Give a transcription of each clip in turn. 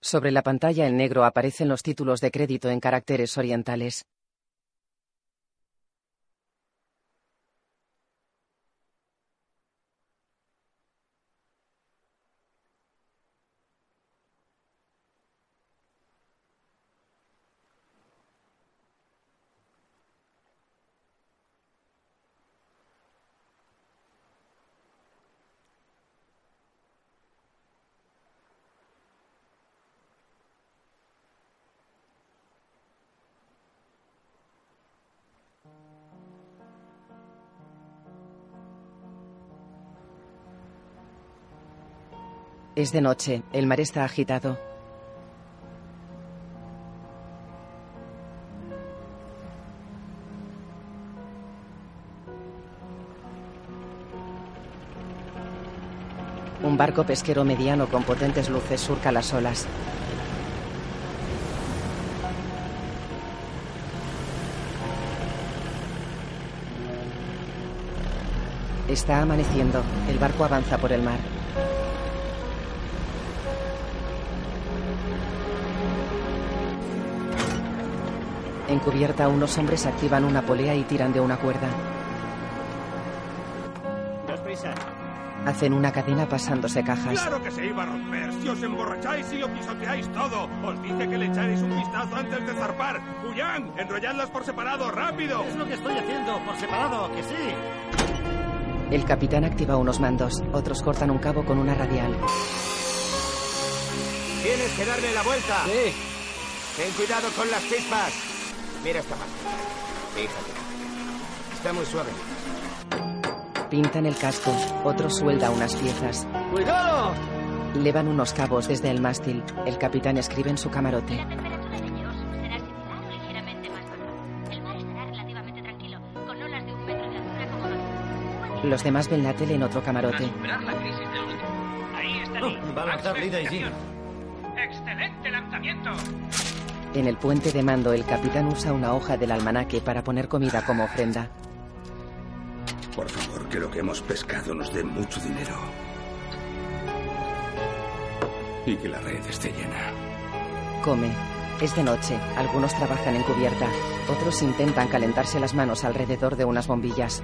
Sobre la pantalla en negro aparecen los títulos de crédito en caracteres orientales. Es de noche, el mar está agitado. Un barco pesquero mediano con potentes luces surca las olas. Está amaneciendo. El barco avanza por el mar. En cubierta, unos hombres activan una polea y tiran de una cuerda. Hacen una cadena pasándose cajas. ¡Claro que se iba a romper! Si os emborracháis y lo pisoteáis todo. Os dije que le echaréis un vistazo antes de zarpar. ¡Huyán! ¡Enrolladlas por separado! ¡Rápido! Es lo que estoy haciendo, por separado, que sí. El capitán activa unos mandos. Otros cortan un cabo con una radial. Tienes que darle la vuelta. Sí. Ten cuidado con las chispas. Mira esta parte. Fíjate. Está muy suave. Pintan el casco. Otro suelda unas piezas. ¡Cuidado! Levan unos cabos desde el mástil. El capitán escribe en su camarote. La temperatura de Dios será similar o ligeramente más baja. El mar estará relativamente tranquilo, con olas de un metro de altura como máximo. Los demás ven la tele en otro camarote. superar la crisis del último. Ahí está Lee. Va a lanzar Lida y Jim. ¡Excelente lanzamiento! En el puente de mando, el capitán usa una hoja del almanaque para poner comida como ofrenda. Por favor, que lo que hemos pescado nos dé mucho dinero. Y que la red esté llena. Come. Es de noche. Algunos trabajan en cubierta. Otros intentan calentarse las manos alrededor de unas bombillas.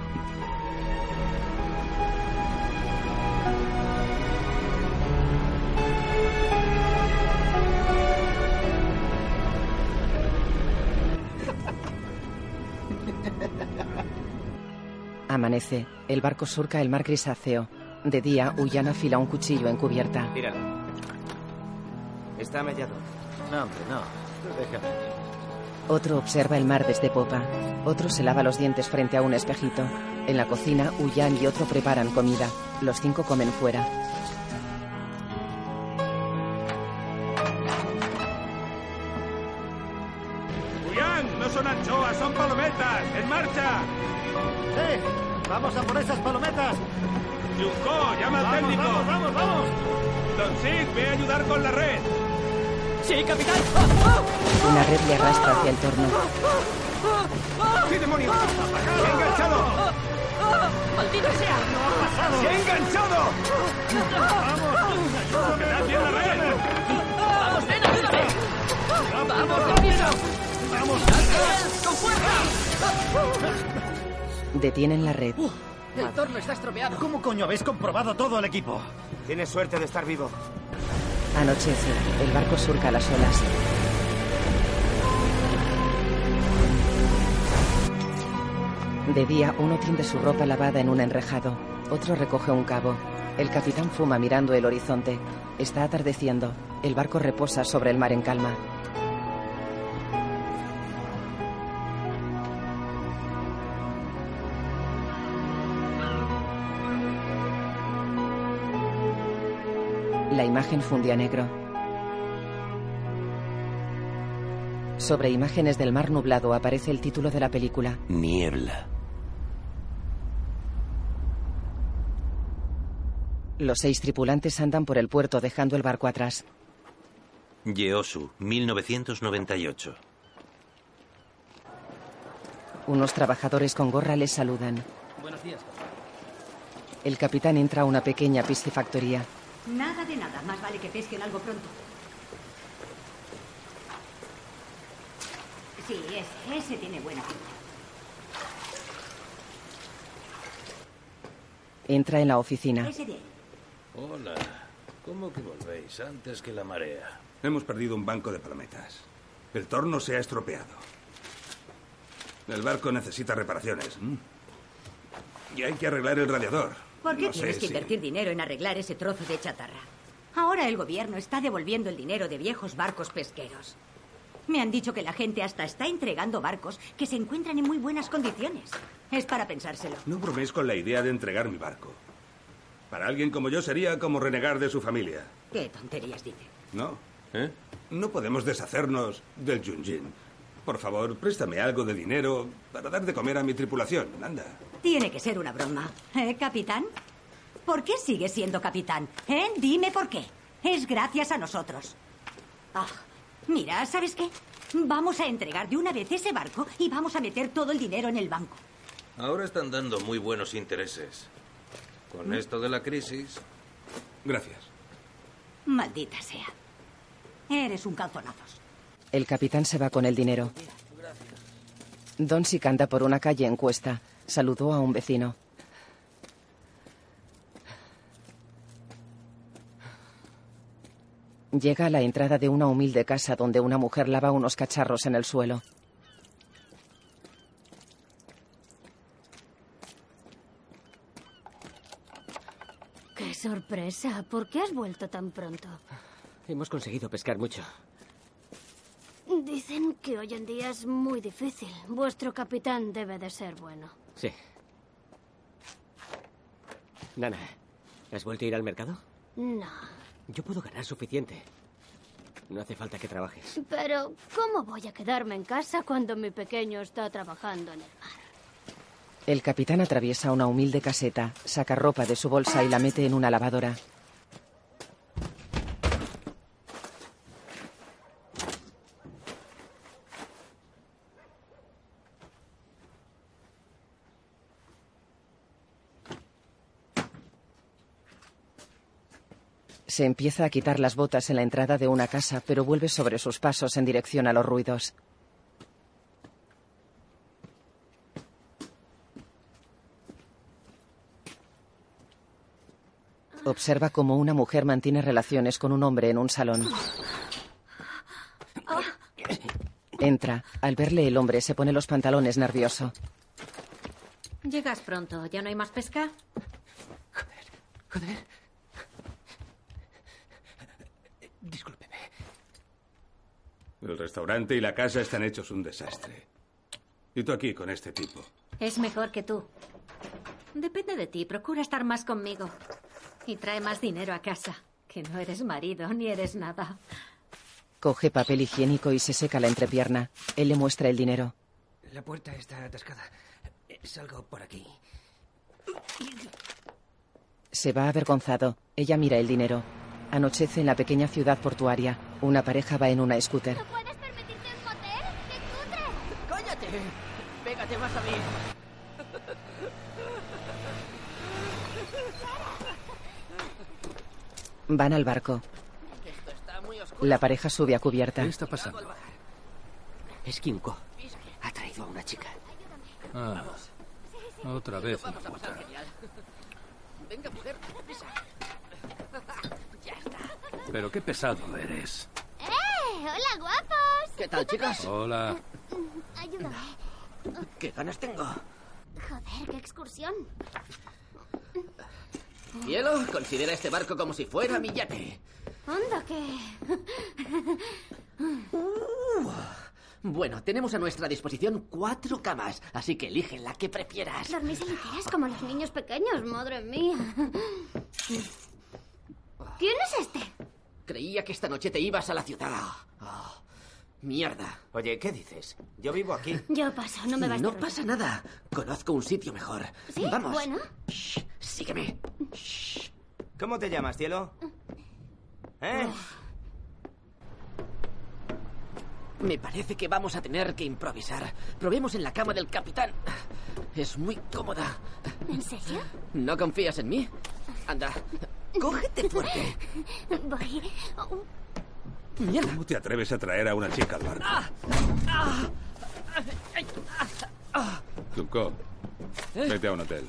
Amanece. El barco surca el mar grisáceo. De día, Ullan afila un cuchillo en cubierta. Está mellado. No, hombre, no. Déjame. Otro observa el mar desde popa. Otro se lava los dientes frente a un espejito. En la cocina, Ullan y otro preparan comida. Los cinco comen fuera. ¡Vamos a por esas palometas! ¡Junko, llama al ¡Vamos, técnico! vamos, vamos, vamos! Don Sid, ve a ayudar con la red. ¡Sí, capitán! Una red le arrastra hacia el torno. ¡Sí, demonios! ¡Se ha enganchado! ¡Maldita sea! ¡Se ha enganchado! ¡Quedad bien la red! ¡Vamos, ven, ayúdame! ¡Vamos, deprisa! ¡Vamos! ¡Con fuerza! Detienen la red. El torno está estropeado. ¿Cómo coño habéis comprobado todo el equipo? Tienes suerte de estar vivo. Anochece. El barco surca las olas. De día, uno tiende su ropa lavada en un enrejado. Otro recoge un cabo. El capitán fuma mirando el horizonte. Está atardeciendo. El barco reposa sobre el mar en calma. La imagen fundía negro. Sobre imágenes del mar nublado aparece el título de la película. Niebla. Los seis tripulantes andan por el puerto dejando el barco atrás. Yeosu, 1998. Unos trabajadores con gorra les saludan. Buenos días. El capitán entra a una pequeña piscifactoría. Nada de nada. Más vale que pesquen algo pronto. Sí, ese, ese tiene buena pinta. Entra en la oficina. Ese de ahí. Hola. ¿Cómo que volvéis antes que la marea? Hemos perdido un banco de palometas. El torno se ha estropeado. El barco necesita reparaciones. ¿m? Y hay que arreglar el radiador. ¿Por qué No sé tienes que invertir dinero en arreglar ese trozo de chatarra? Ahora el gobierno está devolviendo el dinero de viejos barcos pesqueros. Me han dicho que la gente hasta está entregando barcos que se encuentran en muy buenas condiciones. Es para pensárselo. No broméis con la idea de entregar mi barco. Para alguien como yo sería como renegar de su familia. ¿Qué tonterías dice? ¿No? ¿Eh? No podemos deshacernos del Junjin. Por favor, préstame algo de dinero para dar de comer a mi tripulación. Anda. Tiene que ser una broma. ¿Eh, capitán? ¿Por qué sigue siendo capitán? ¿Eh? Dime por qué. Es gracias a nosotros. Ah, mira, ¿sabes qué? Vamos a entregar de una vez ese barco y vamos a meter todo el dinero en el banco. Ahora están dando muy buenos intereses. Con esto de la crisis. Gracias. Maldita sea. Eres un calzonazos. El capitán se va con el dinero. Donsik anda por una calle en cuesta. Saludó a un vecino. Llega a la entrada de una humilde casa donde una mujer lava unos cacharros en el suelo. ¡Qué sorpresa! ¿Por qué has vuelto tan pronto? Hemos conseguido pescar mucho. Dicen que hoy en día es muy difícil. Vuestro capitán debe de ser bueno. Sí. Nana, ¿has vuelto a ir al mercado? No. Yo puedo ganar suficiente. No hace falta que trabajes. Pero, ¿cómo voy a quedarme en casa cuando mi pequeño está trabajando en el mar? El capitán atraviesa una humilde caseta, saca ropa de su bolsa y la mete en una lavadora. Se empieza a quitar las botas en la entrada de una casa, pero vuelve sobre sus pasos en dirección a los ruidos. Observa cómo una mujer mantiene relaciones con un hombre en un salón. Entra. Al verle el hombre se pone los pantalones nervioso. Llegas pronto. ¿Ya no hay más pesca? Joder. Discúlpeme. El restaurante y la casa están hechos un desastre. Y tú aquí con este tipo. Es mejor que tú. Depende de ti. Procura estar más conmigo. Y trae más dinero a casa. Que no eres marido ni eres nada. Coge papel higiénico y se seca la entrepierna. Él le muestra el dinero. La puerta está atascada. Salgo por aquí. Se va avergonzado. Ella mira el dinero. Anochece en la pequeña ciudad portuaria. Una pareja va en una scooter. ¿Puedes permitirte un motel? ¡Qué cutre! ¡Cállate! ¡Pégate más a mí! Van al barco. La pareja sube a cubierta. ¿Qué está pasando? Es Kinko. Ha traído a una chica. Ah, otra vez una puta. Venga, mujer, deprisa. Pero qué pesado eres. ¡Eh! ¡Hola, guapos! ¿Qué tal, chicos? Hola. Ayúdame. ¿Qué ganas tengo? Joder, qué excursión. Hielo, considera este barco como si fuera mi yate. Anda, que... Bueno, tenemos a nuestra disposición cuatro camas, así que elige la que prefieras. Dormís en enteras como los niños pequeños, madre mía. ¿Quién es este? Creía que esta noche te ibas a la ciudad. Ah, mierda. Oye, ¿qué dices? Yo vivo aquí. Yo paso, no me vas No pasa nada. Conozco un sitio mejor. ¿Sí? Vamos. Bueno. Sígueme. ¿Cómo te llamas, cielo? ¿Eh? Me parece que vamos a tener que improvisar. Probemos en la cama del capitán. Es muy cómoda. ¿En serio? ¿No confías en mí? Anda, cógete fuerte. Voy. Mierda. ¿Cómo te atreves a traer a una chica al barco? Zuko, vete a un hotel.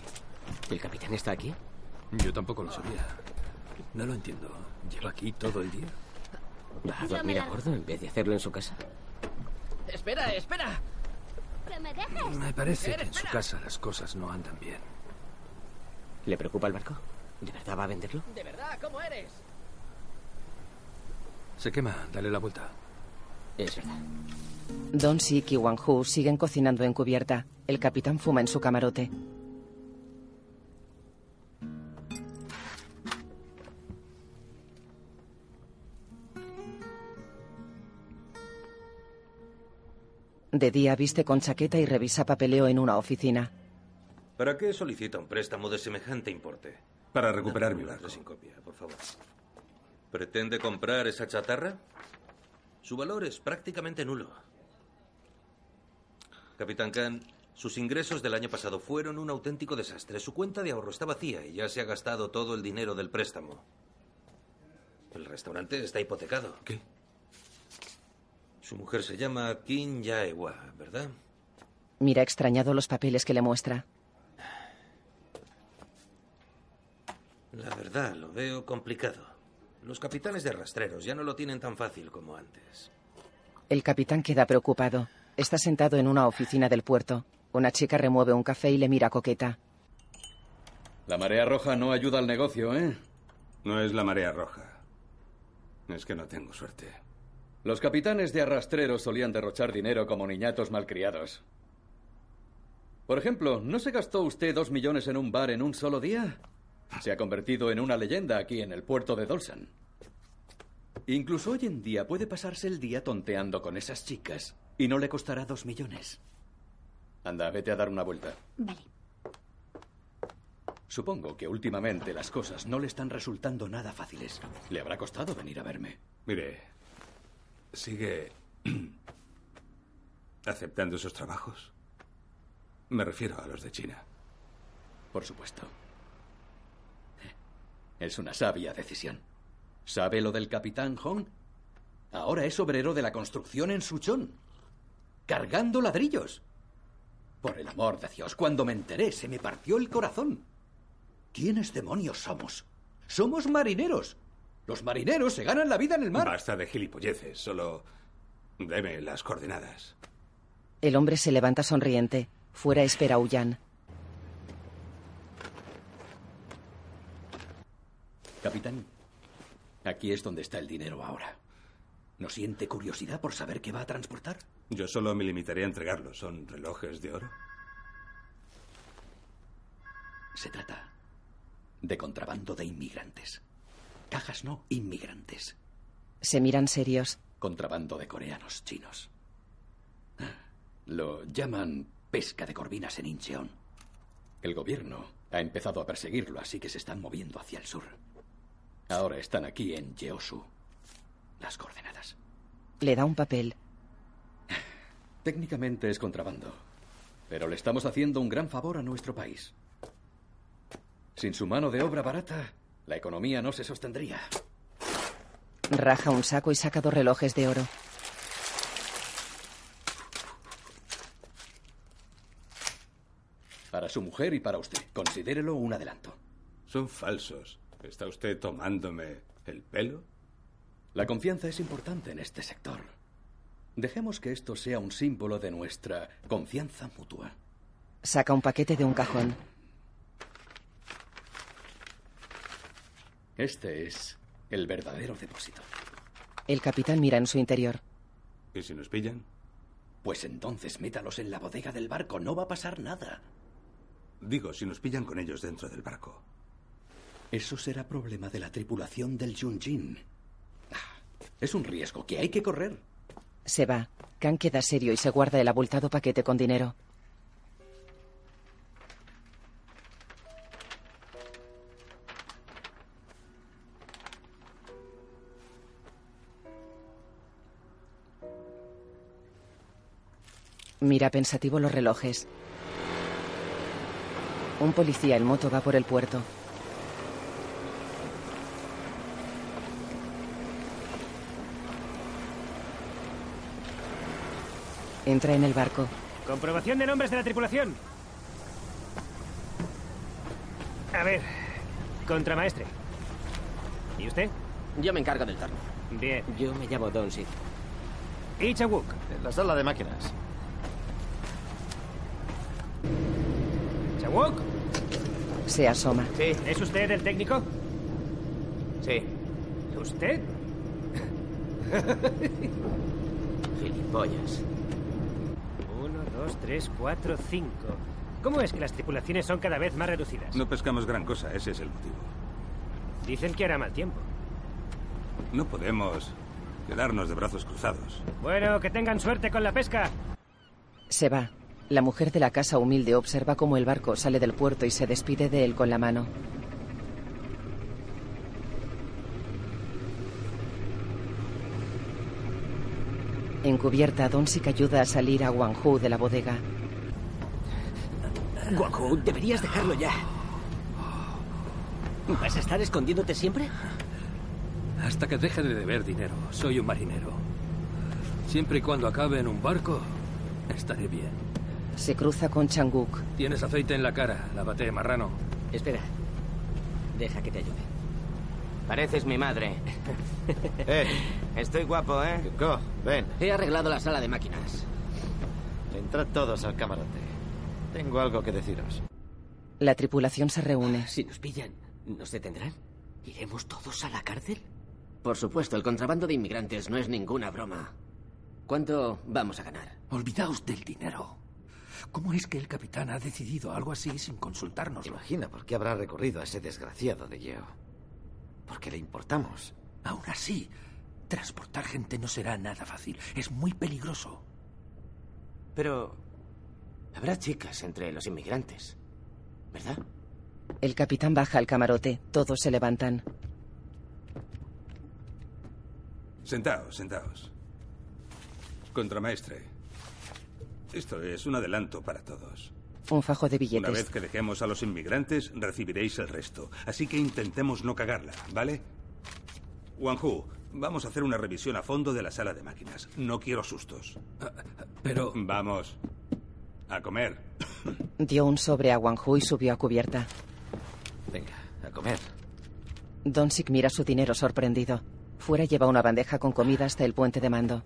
¿El capitán está aquí? Yo tampoco lo sabía. No lo entiendo. ¿Lleva aquí todo el día? ¿Va a dormir a bordo en vez de hacerlo en su casa? Espera, espera. ¡Que me dejes! Me parece que en su casa las cosas no andan bien. ¿Le preocupa el barco? ¿De verdad va a venderlo? De verdad, ¿cómo eres? Se quema. Dale la vuelta. Es verdad. Don Sik y Wang Hu siguen cocinando en cubierta. El capitán fuma en su camarote. De día viste con chaqueta y revisa papeleo en una oficina. ¿Para qué solicita un préstamo de semejante importe? Para recuperar mi barco. sin copia, por favor. ¿Pretende comprar esa chatarra? Su valor es prácticamente nulo. Capitán Khan, sus ingresos del año pasado fueron un auténtico desastre. Su cuenta de ahorro está vacía y ya se ha gastado todo el dinero del préstamo. El restaurante está hipotecado. ¿Qué? Su mujer se llama Kim Yaewa, ¿verdad? Mira extrañado los papeles que le muestra. La verdad, lo veo complicado. Los capitanes de rastreros ya no lo tienen tan fácil como antes. El capitán queda preocupado. Está sentado en una oficina del puerto. Una chica remueve un café y le mira coqueta. La marea roja no ayuda al negocio, ¿eh? No es la marea roja. Es que no tengo suerte. Los capitanes de arrastreros solían derrochar dinero como niñatos malcriados. Por ejemplo, ¿no se gastó usted dos millones en un bar en un solo día? Se ha convertido en una leyenda aquí en el puerto de Dolsan. Incluso hoy en día puede pasarse el día tonteando con esas chicas y no le costará dos millones. Anda, vete a dar una vuelta. Vale. Supongo que últimamente las cosas no le están resultando nada fáciles. Le habrá costado venir a verme. Mire, ¿sigue aceptando esos trabajos? Me refiero a los de China. Por supuesto. Es una sabia decisión. ¿Sabe lo del capitán Hong? Ahora es obrero de la construcción en Suchón. Cargando ladrillos. Por el amor de Dios, cuando me enteré se me partió el corazón. ¿Quiénes demonios somos? Somos marineros. Los marineros se ganan la vida en el mar. Basta de gilipolleces, solo deme las coordenadas. El hombre se levanta sonriente. Fuera espera a Capitán, aquí es donde está el dinero ahora. ¿No siente curiosidad por saber qué va a transportar? Yo solo me limitaré a entregarlos. ¿Son relojes de oro? Se trata de contrabando de inmigrantes. Cajas no, inmigrantes. Se miran serios. Contrabando de coreanos chinos. Lo llaman pesca de corvinas en Incheon. El gobierno ha empezado a perseguirlo, así que se están moviendo hacia el sur. Ahora están aquí en Yeosu. Las coordenadas. Le da un papel. Técnicamente es contrabando, pero le estamos haciendo un gran favor a nuestro país. Sin su mano de obra barata, la economía no se sostendría. Raja un saco y saca dos relojes de oro. Para su mujer y para usted. Considérelo un adelanto. Son falsos. ¿Está usted tomándome el pelo? La confianza es importante en este sector. Dejemos que esto sea un símbolo de nuestra confianza mutua. Saca un paquete de un cajón. Este es el verdadero depósito. El capitán mira en su interior. ¿Y si nos pillan? Pues entonces métalos en la bodega del barco. No va a pasar nada. Digo, si nos pillan con ellos dentro del barco. Eso será problema de la tripulación del Junjin. Ah, Es un riesgo que hay que correr. Se va. Khan queda serio y se guarda el abultado paquete con dinero. Mira pensativo los relojes. Un policía en moto va por el puerto. Entra en el barco. Comprobación de nombres de la tripulación. A ver, contramaestre. ¿Y usted? Yo me encargo del torno. Bien. Yo me llamo Don Sid. ¿Y Chawuk? En la sala de máquinas. ¿Chawuk? Se asoma. Sí. ¿Es usted el técnico? Sí. ¿Usted? Gilipollas. Dos, tres, cuatro, cinco. ¿Cómo es que las tripulaciones son cada vez más reducidas? No pescamos gran cosa, ese es el motivo. Dicen que hará mal tiempo. No podemos quedarnos de brazos cruzados. Bueno, que tengan suerte con la pesca. Se va. La mujer de la casa humilde observa cómo el barco sale del puerto y se despide de él con la mano. Encubierta, Donsik ayuda a salir a Wang Hu de la bodega. Guaco, deberías dejarlo ya. ¿Vas a estar escondiéndote siempre? Hasta que deje de deber dinero. Soy un marinero. Siempre y cuando acabe en un barco, estaré bien. Se cruza con Changuk. Tienes aceite en la cara. Lávate, marrano. Espera. Deja que te ayude. Pareces mi madre. eh, estoy guapo, ¿eh? Go, ven. He arreglado la sala de máquinas. Entrad todos al camarote. Tengo algo que deciros. La tripulación se reúne. Si nos pillan, ¿nos detendrán? ¿Iremos todos a la cárcel? Por supuesto, el contrabando de inmigrantes no es ninguna broma. ¿Cuánto vamos a ganar? Olvidaos del dinero. ¿Cómo es que el capitán ha decidido algo así sin consultarnos? Imagina por qué habrá recorrido a ese desgraciado de Yeo. Porque le importamos. Aún así, transportar gente no será nada fácil. Es muy peligroso. Pero habrá chicas entre los inmigrantes, ¿verdad? El capitán baja al camarote. Todos se levantan. Sentaos, sentaos. Contramaestre. Esto es un adelanto para todos. Un fajo de Una billetes. vez que dejemos a los inmigrantes, recibiréis el resto. Así que intentemos no cagarla, ¿vale? Wanhu, vamos a hacer una revisión a fondo de la sala de máquinas. No quiero sustos. Pero... Vamos. A comer. Dio un sobre a Wang Hu y subió a cubierta. Venga, a comer. Donsik mira su dinero sorprendido. Fuera lleva una bandeja con comida hasta el puente de mando.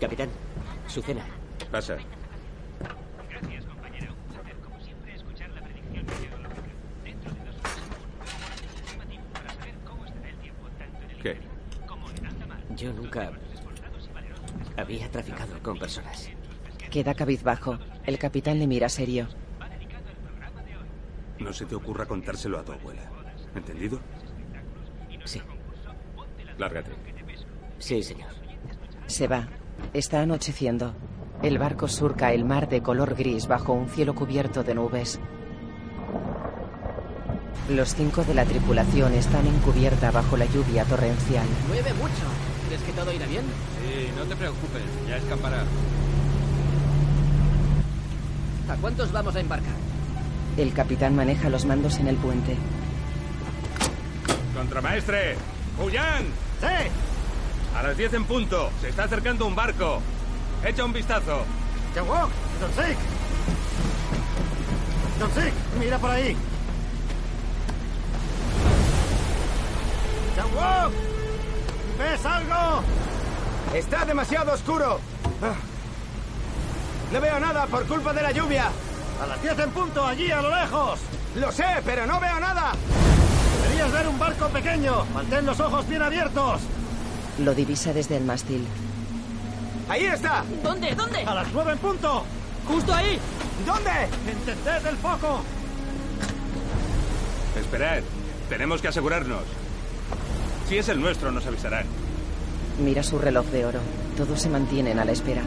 Capitán, su cena. Pasa. Gracias, compañero. Un placer, como siempre, escuchar la predicción meteorológica. Dentro de dos horas, un informativo para saber cómo estará el tiempo tanto en el ¿Qué? como en alta mar. Yo nunca había traficado con personas. Queda cabizbajo. El capitán le mira serio. No se te ocurra contárselo a tu abuela. ¿Entendido? Sí. Lárgate. Sí, señor. Se va. Está anocheciendo. El barco surca el mar de color gris bajo un cielo cubierto de nubes. Los cinco de la tripulación están en cubierta bajo la lluvia torrencial. Llueve mucho. ¿Crees que todo irá bien? Sí, no te preocupes. Ya escapará. ¿A cuántos vamos a embarcar? El capitán maneja los mandos en el puente. Contramaestre. ¡Huyan! ¡Sí! A las 10 en punto. Se está acercando un barco. Echa un vistazo. ¡Chawok! ¡Donsik! ¡Donsik! ¡Mira por ahí! ¡Chawok! ¿Ves algo? ¡Está demasiado oscuro! No veo nada por culpa de la lluvia. A las 10 en punto, allí a lo lejos. Lo sé, pero no veo nada. Deberías ver un barco pequeño. Mantén los ojos bien abiertos. Lo divisa desde el mástil. ¡Ahí está! ¿Dónde? ¿Dónde? ¡A las nueve en punto! ¡Justo ahí! ¿Dónde? ¡Encended el foco! Esperad. Tenemos que asegurarnos. Si es el nuestro, nos avisarán. Mira su reloj de oro. Todos se mantienen a la espera.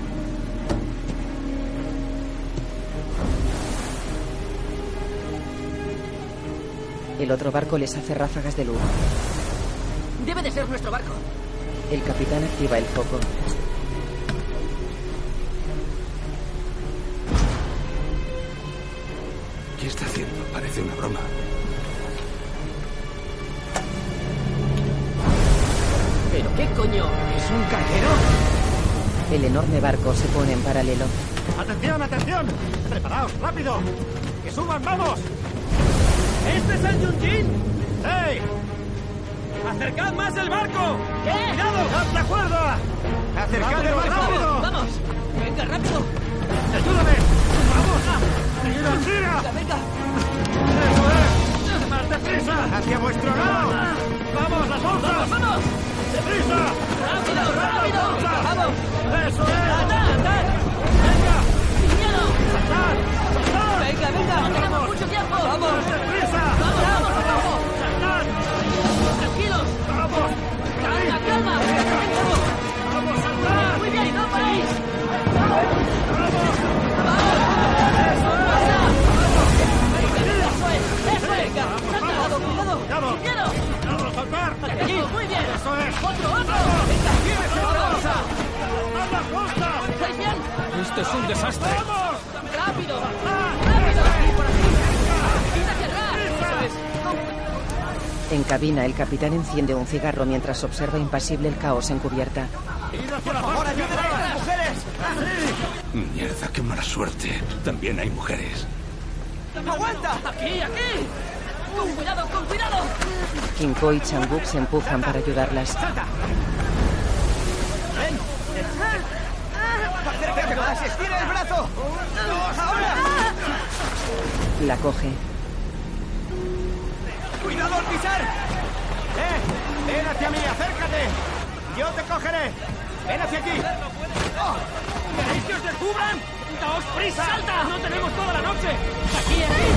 El otro barco les hace ráfagas de luz. Debe de ser nuestro barco. El capitán activa el foco. ¿Qué está haciendo? Parece una broma. ¿Pero qué coño? ¿Es un carguero? El enorme barco se pone en paralelo. ¡Atención, atención! ¡Preparaos, rápido! ¡Que suban, vamos! ¿Este es el Yunjin? ¡Hey! ¡Acercad más el barco! ¿Qué? ¡Cuidado! ¡Dad la cuerda! ¡Acercad el barco! ¡Vamos! ¡Venga, rápido! ¡Ayúdame! ¡Vamos! ¡Tira, tira! ¡Venga, venga! ¡Eso es! ¡Más deprisa! ¡Hacia vuestro lado! ¡Vamos, las onzas! ¡Vamos, vamos! ¡Deprisa! ¡Rápido, rápido! ¡Vamos! ¡Eso es! ¡Andad, andad! ¡Venga! ¡Sin miedo! ¡Venga, venga! ¡No tenemos mucho tiempo! ¡Vamos! ¡Deprisa! Esto es un desastre. ¡Vamos! ¡Rápido! ¡Rápido! En cabina, el capitán enciende un cigarro mientras observa impasible el caos en cubierta. ¡Id hacia la ¡Por ayuden a las mujeres! Mierda, qué mala suerte. También hay mujeres. ¡Aguanta! ¡Aquí, aquí! ¡Con cuidado, con cuidado! Kinko y Changuk se empujan para ayudarlas. ¡Ven! ¡Acércate más! ¡Estira el brazo! ¡Ahora! La coge. ¡Cuidado al pisar! ¡Eh! ¡Ven hacia mí! ¡Acércate! ¡Yo te cogeré! ¡Ven hacia aquí! ¡Oh! ¿Queréis que os descubran? ¡Daos prisa! ¡Salta! ¡No tenemos toda la noche! ¡Aquí, aquí!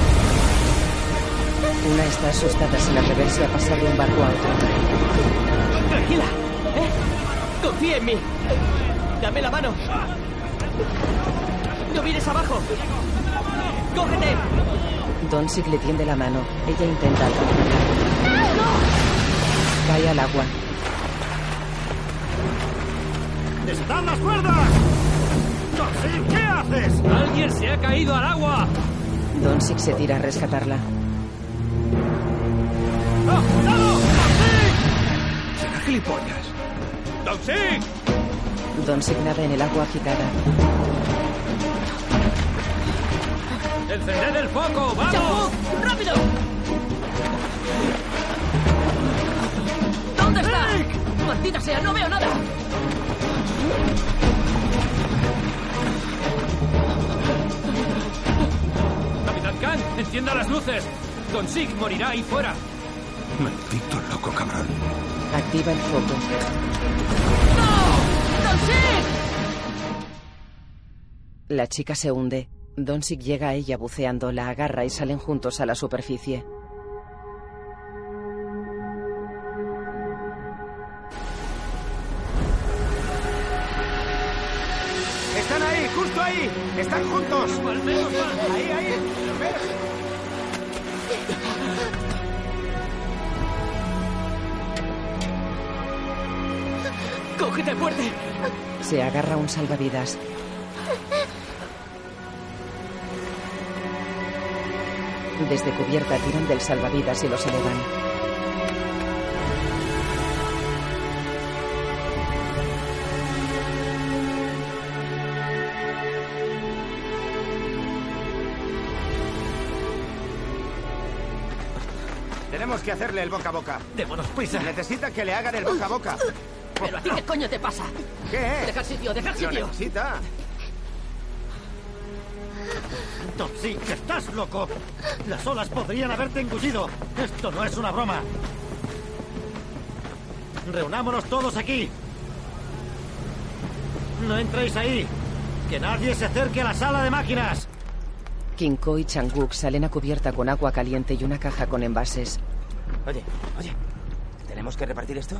Una está asustada, se la reverse a pasar de un barco a otro. Tranquila. ¿Eh? Confía en mí. Dame la mano. No mires abajo. ¡Cógete! Donsig le tiende la mano. Ella intenta alcanzarla. Cae al agua. ¡Desatad las cuerdas! ¡Donsig, ¿qué haces? ¡Alguien se ha caído al agua! Donsig se tira a rescatarla. ¡No, cuidado! Será gilipollas. ¡Donsig! Donsig nada en el agua agitada. ¡Encended el foco! ¡Vamos! ¡Champú! ¡Rápido! ¿Dónde está? ¡Maldita sea! ¡No veo nada! ¡Capitán Khan! ¡Encienda las luces! Don Sig morirá ahí fuera. Maldito loco cabrón. Activa el foco. ¡No! ¡Don Sig! La chica se hunde. Donsig llega a ella buceando, la agarra y salen juntos a la superficie. ¡Están ahí! ¡Justo ahí! ¡Están juntos! ¡Ahí, ahí! ¿Ves? ¡Cógete fuerte! Se agarra un salvavidas. Desde cubierta tiran del salvavidas y los elevan. Tenemos que hacerle el boca a boca. ¡Démonos prisa! Necesita que le hagan el boca a boca. ¿Pero a ti qué coño te pasa? ¿Qué? Dejar sitio, dejar Lo sitio. necesita. Que estás loco. Las olas podrían haberte engullido. Esto no es una broma. Reunámonos todos aquí. No entréis ahí. Que nadie se acerque a la sala de máquinas. Kinko y Changuk salen a cubierta con agua caliente y una caja con envases. Oye, oye. ¿Tenemos que repartir esto?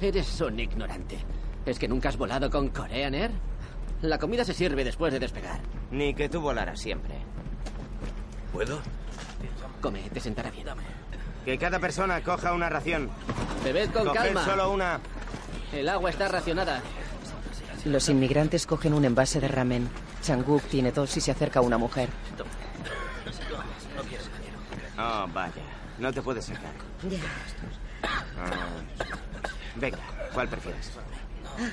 Eres un ignorante. ¿Es que nunca has volado con Korean Air? La comida se sirve después de despegar. Ni que tú volaras siempre. ¿Puedo? Come, te sentará bien. Que cada persona coja una ración. Bebed con Coged calma. solo una. El agua está racionada. Los inmigrantes cogen un envase de ramen. Changuk tiene dos y se acerca a una mujer. Oh, vaya. No te puedes sacar. Ya. Ah. Venga, ¿cuál prefieres? Ah,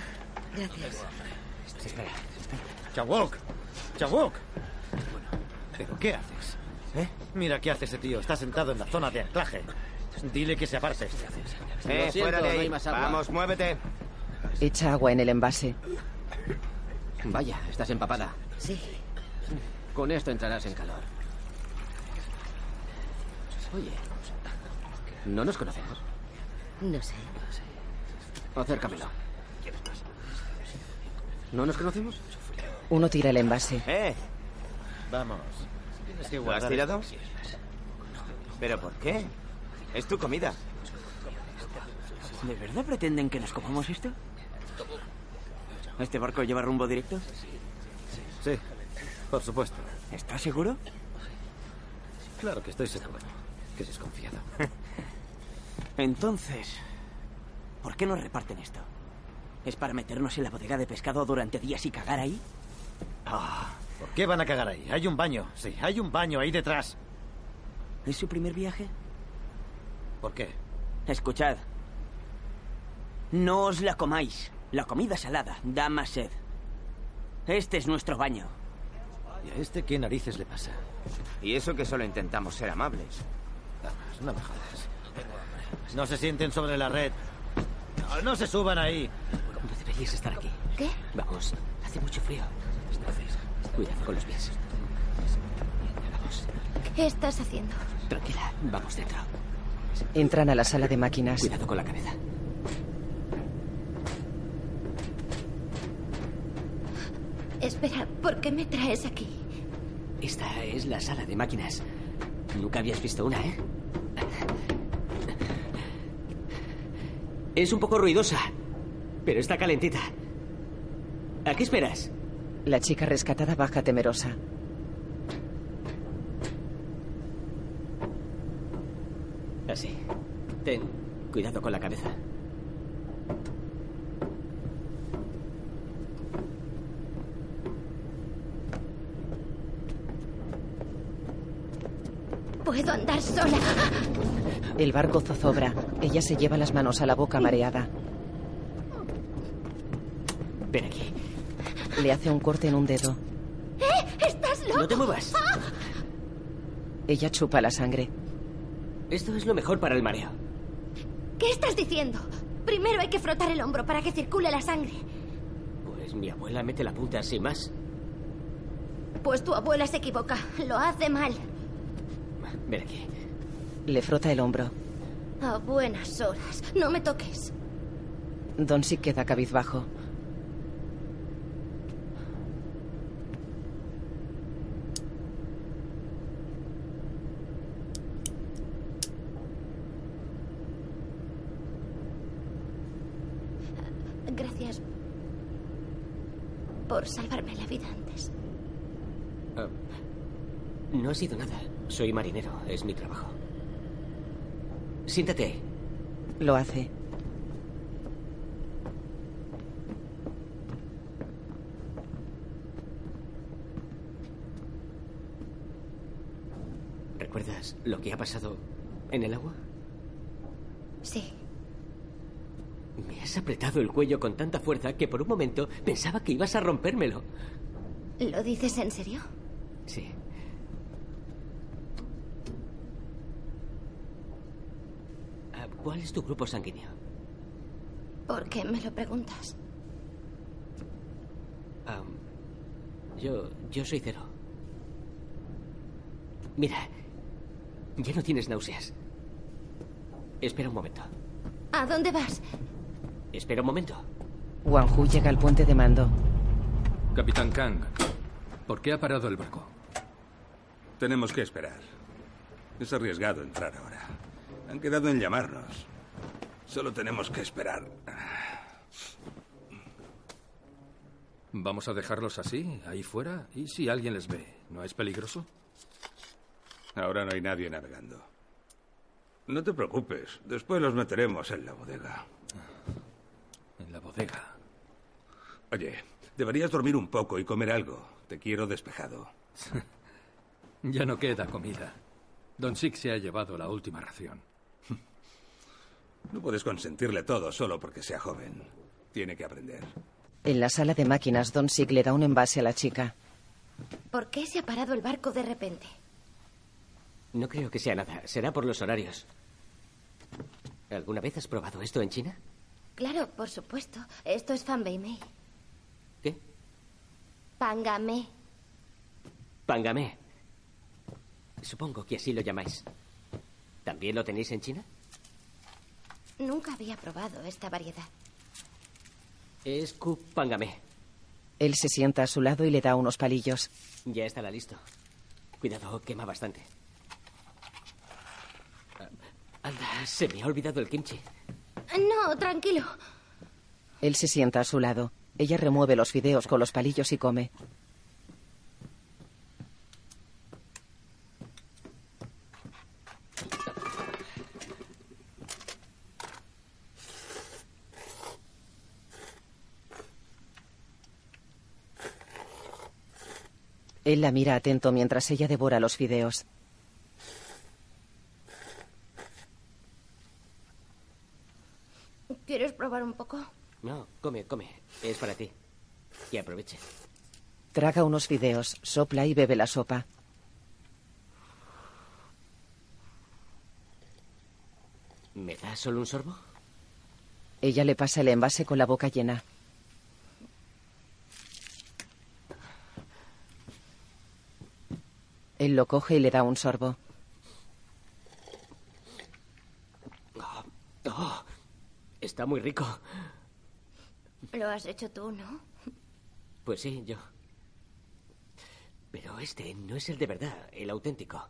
Espera, espera. ¡Chawok! ¡Chawok! ¿Pero qué haces? ¿Eh? Mira qué hace ese tío. Está sentado en la zona de anclaje. Dile que se aparte. Eh, siento, fuera de no ahí. hay más agua. Vamos, muévete. Echa agua en el envase. Vaya, estás empapada. Sí. Con esto entrarás en calor. Oye, ¿no nos conocemos? No sé. Acércamelo. ¿No nos conocemos? Uno tira el envase. Eh, Vamos. Tienes que ¿lo has tirado? ¿Pero por qué? Es tu comida. ¿De verdad pretenden que nos comamos esto? ¿Este barco lleva rumbo directo? Sí, por supuesto. ¿Estás seguro? Claro que estoy seguro. Qué desconfiado. Entonces, ¿por qué nos reparten esto? ¿Es para meternos en la bodega de pescado durante días y cagar ahí? Ah, ¿Por qué van a cagar ahí? Hay un baño. Sí, hay un baño ahí detrás. ¿Es su primer viaje? ¿Por qué? Escuchad. No os la comáis. La comida salada da más sed. Este es nuestro baño. ¿Y a este qué narices le pasa? Y eso que solo intentamos ser amables. Vamos, no me jodas. No se sienten sobre la red. No, no se suban ahí. Deberíais estar aquí. ¿Qué? Vamos, hace mucho frío. Cuidado con los pies. Vamos, ¿Qué estás haciendo? tranquila, vamos dentro. Entran a la sala de máquinas. Cuidado con la cabeza. Espera, ¿por qué me traes aquí? Esta es la sala de máquinas. Nunca habías visto una, ¿eh? Es un poco ruidosa, pero está calentita. ¿A qué esperas? La chica rescatada baja temerosa. Así. Ten cuidado con la cabeza. Puedo andar sola. El barco zozobra. Ella se lleva las manos a la boca mareada. Ven aquí. Le hace un corte en un dedo. ¿Eh? ¿Estás loco? No te muevas. Ella chupa la sangre. Esto es lo mejor para el mareo. ¿Qué estás diciendo? Primero hay que frotar el hombro para que circule la sangre. Pues mi abuela mete la punta sin más. Pues tu abuela se equivoca. Lo hace mal. Ven aquí. Le frota el hombro. A buenas horas. No me toques. Donsi queda cabizbajo. Gracias por salvarme la vida antes. Ah, no ha sido nada. Soy marinero. Es mi trabajo. Siéntate. Lo hace. ¿Recuerdas lo que ha pasado en el agua? Sí. Me has apretado el cuello con tanta fuerza que por un momento pensaba que ibas a rompérmelo. ¿Lo dices en serio? Sí. Ah, ¿Cuál es tu grupo sanguíneo? ¿Por qué me lo preguntas? Yo, yo soy cero. Mira, ya no tienes náuseas. Espera un momento. ¿A dónde vas? Espera un momento. Wang Hu llega al puente de mando. Capitán Kang, ¿por qué ha parado el barco? Tenemos que esperar. Es arriesgado entrar ahora. Han quedado en llamarnos. Solo tenemos que esperar. ¿Vamos a dejarlos así, ahí fuera? ¿Y si alguien les ve? ¿No es peligroso? Ahora no hay nadie navegando. No te preocupes, después los meteremos en la bodega. En la bodega. Oye, deberías dormir un poco y comer algo. Te quiero despejado. Ya no queda comida. Don Six se ha llevado la última ración. No puedes consentirle todo solo porque sea joven. Tiene que aprender. En la sala de máquinas, Don Sig le da un envase a la chica. ¿Por qué se ha parado el barco de repente? No creo que sea nada. Será por los horarios. ¿Alguna vez has probado esto en China? Claro, por supuesto. Esto es fanbeimei. ¿Qué? Pangame. Pangame. Supongo que así lo llamáis. ¿También lo tenéis en China? Nunca había probado esta variedad. Es. Él se sienta a su lado y le da unos palillos. Ya estará listo. Cuidado, quema bastante. Ah, Anda, se me ha olvidado el kimchi. No, tranquilo. Él se sienta a su lado. Ella remueve los fideos con los palillos y come. Él la mira atento mientras ella devora los fideos. ¿Quieres probar un poco? No, come, come. Es para ti. Y aproveche. Traga unos fideos, sopla y bebe la sopa. ¿Me das solo un sorbo? Ella le pasa el envase con la boca llena. Él lo coge y le da un sorbo. Oh, está muy rico. Lo has hecho tú, ¿no? Pues sí, yo. Pero este no es el de verdad, el auténtico.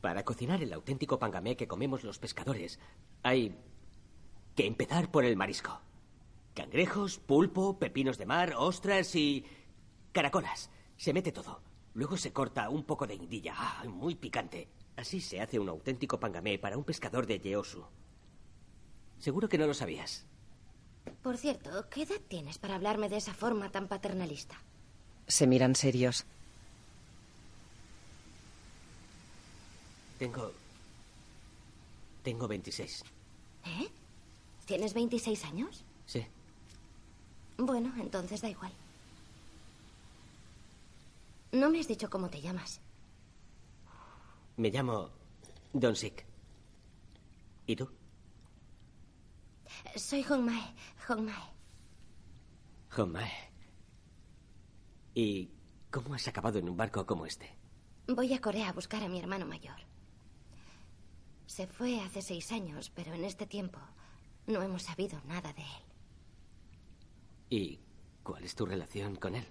Para cocinar el auténtico pangamé que comemos los pescadores, hay que empezar por el marisco. Cangrejos, pulpo, pepinos de mar, ostras y caracolas. Se mete todo. Luego se corta un poco de indilla, ah, muy picante. Así se hace un auténtico pangamé para un pescador de Yeosu. Seguro que no lo sabías. Por cierto, ¿qué edad tienes para hablarme de esa forma tan paternalista? Se miran serios. Tengo... Tengo 26. ¿Eh? ¿Tienes 26 años? Sí. Bueno, entonces da igual. No me has dicho cómo te llamas. Me llamo Don Sik. ¿Y tú? Soy Hongmae. Hongmae. Hombre. ¿Y cómo has acabado en un barco como este? Voy a Corea a buscar a mi hermano mayor. Se fue hace seis años, pero en este tiempo no hemos sabido nada de él. ¿Y cuál es tu relación con él?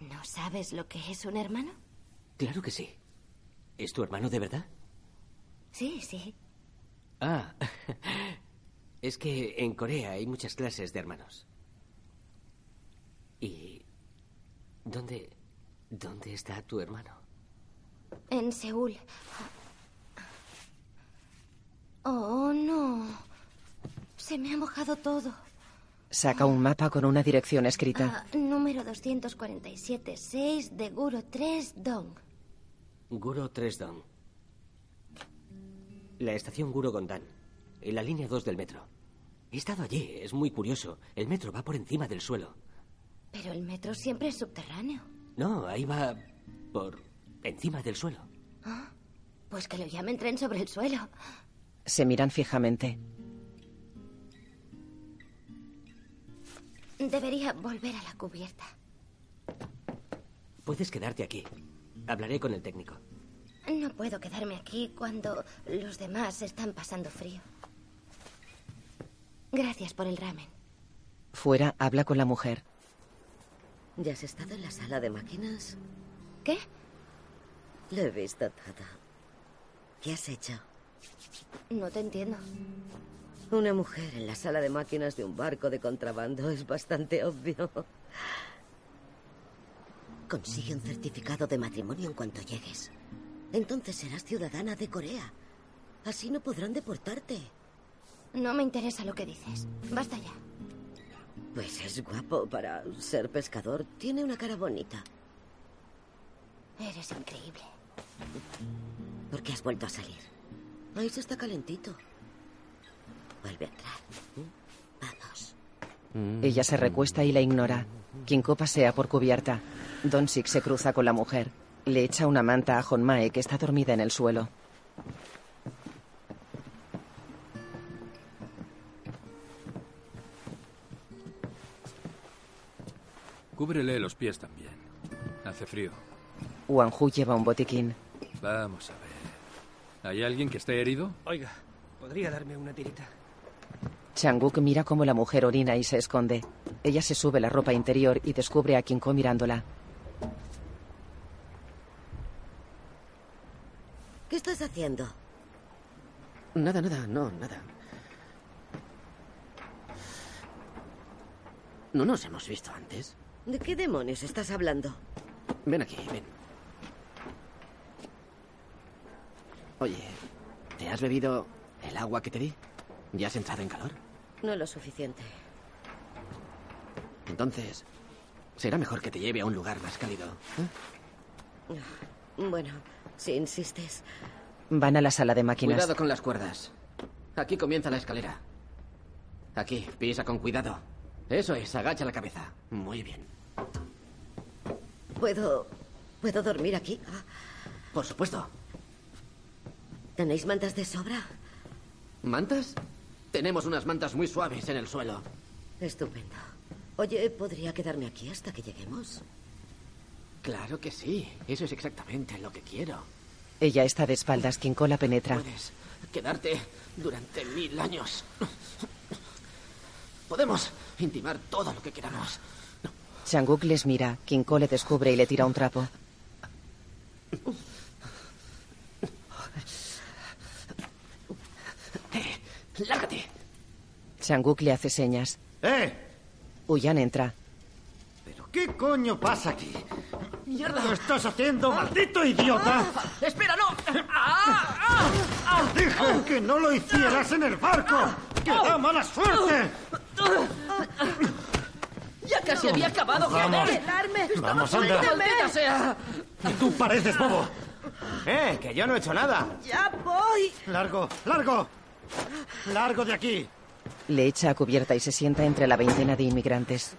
¿No sabes lo que es un hermano? Claro que sí. ¿Es tu hermano de verdad? Sí, sí. Ah, es que en Corea hay muchas clases de hermanos. ¿Y dónde, dónde está tu hermano? En Seúl. Oh, no. Se me ha mojado todo. Saca un mapa con una dirección escrita. Ah, número 247, 6 de Guro 3, Dong. Guro Tresdong. La estación Guro Gondan. En la línea 2 del metro. He estado allí, es muy curioso. El metro va por encima del suelo. Pero el metro siempre es subterráneo. No, ahí va por encima del suelo. Ah, pues que lo llamen tren sobre el suelo. Se miran fijamente. Debería volver a la cubierta. Puedes quedarte aquí. Hablaré con el técnico. No puedo quedarme aquí cuando los demás están pasando frío. Gracias por el ramen. Fuera habla con la mujer. ¿Ya has estado en la sala de máquinas? ¿Qué? Lo he visto todo. ¿Qué has hecho? No te entiendo. Una mujer en la sala de máquinas de un barco de contrabando es bastante obvio. Consigue un certificado de matrimonio en cuanto llegues. Entonces serás ciudadana de Corea. Así no podrán deportarte. No me interesa lo que dices. Basta ya. Pues es guapo para ser pescador. Tiene una cara bonita. Eres increíble. ¿Por qué has vuelto a salir? Ahí se está calentito. Vuelve a entrar. Vamos. Ella se recuesta y la ignora. Kinko pasea por cubierta. Donsik se cruza con la mujer. Le echa una manta a Honmae, que está dormida en el suelo. Cúbrele los pies también. Hace frío. Wang Hu lleva un botiquín. Vamos a ver. ¿Hay alguien que esté herido? Oiga, ¿podría darme una tirita? Changuk mira cómo la mujer orina y se esconde. Ella se sube la ropa interior y descubre a Kinko mirándola. ¿Qué estás haciendo? Nada, nada, no, nada. ¿No nos hemos visto antes? ¿De qué demonios estás hablando? Ven aquí, ven. Oye, ¿te has bebido el agua que te di? ¿Ya has entrado en calor? No lo suficiente. Entonces, será mejor que te lleve a un lugar más cálido. ¿eh? Bueno, si insistes. Van a la sala de máquinas. Cuidado con las cuerdas. Aquí comienza la escalera. Aquí, pisa con cuidado. Eso es, agacha la cabeza. Muy bien. ¿Puedo. ¿Puedo dormir aquí? Ah, Por supuesto. ¿Tenéis mantas de sobra? ¿Mantas? Tenemos unas mantas muy suaves en el suelo. Estupendo. Oye, ¿podría quedarme aquí hasta que lleguemos? Claro que sí. Eso es exactamente lo que quiero. Ella está de espaldas. Kinko la penetra. Puedes quedarte durante mil años. Podemos intimar todo lo que queramos. Changuk les mira. Kinko le descubre y le tira un trapo. ¡Lárgate! Changuk le hace señas. ¡Eh! Uyan entra. ¿Qué coño pasa aquí? ¡Mierda! ¿Qué estás haciendo, maldito idiota? ¡Espera, no! Dije que no lo hicieras en el barco. ¡Que da mala suerte! ¡Ya casi había acabado, Vamos. joder! Vamos, ¡Estamos anda. ¡Maldita sea! Tú pareces bobo. ¡Eh! Que yo no he hecho nada. ¡Ya voy! Largo, largo. Largo de aquí. Le echa a cubierta y se sienta entre la veintena de inmigrantes.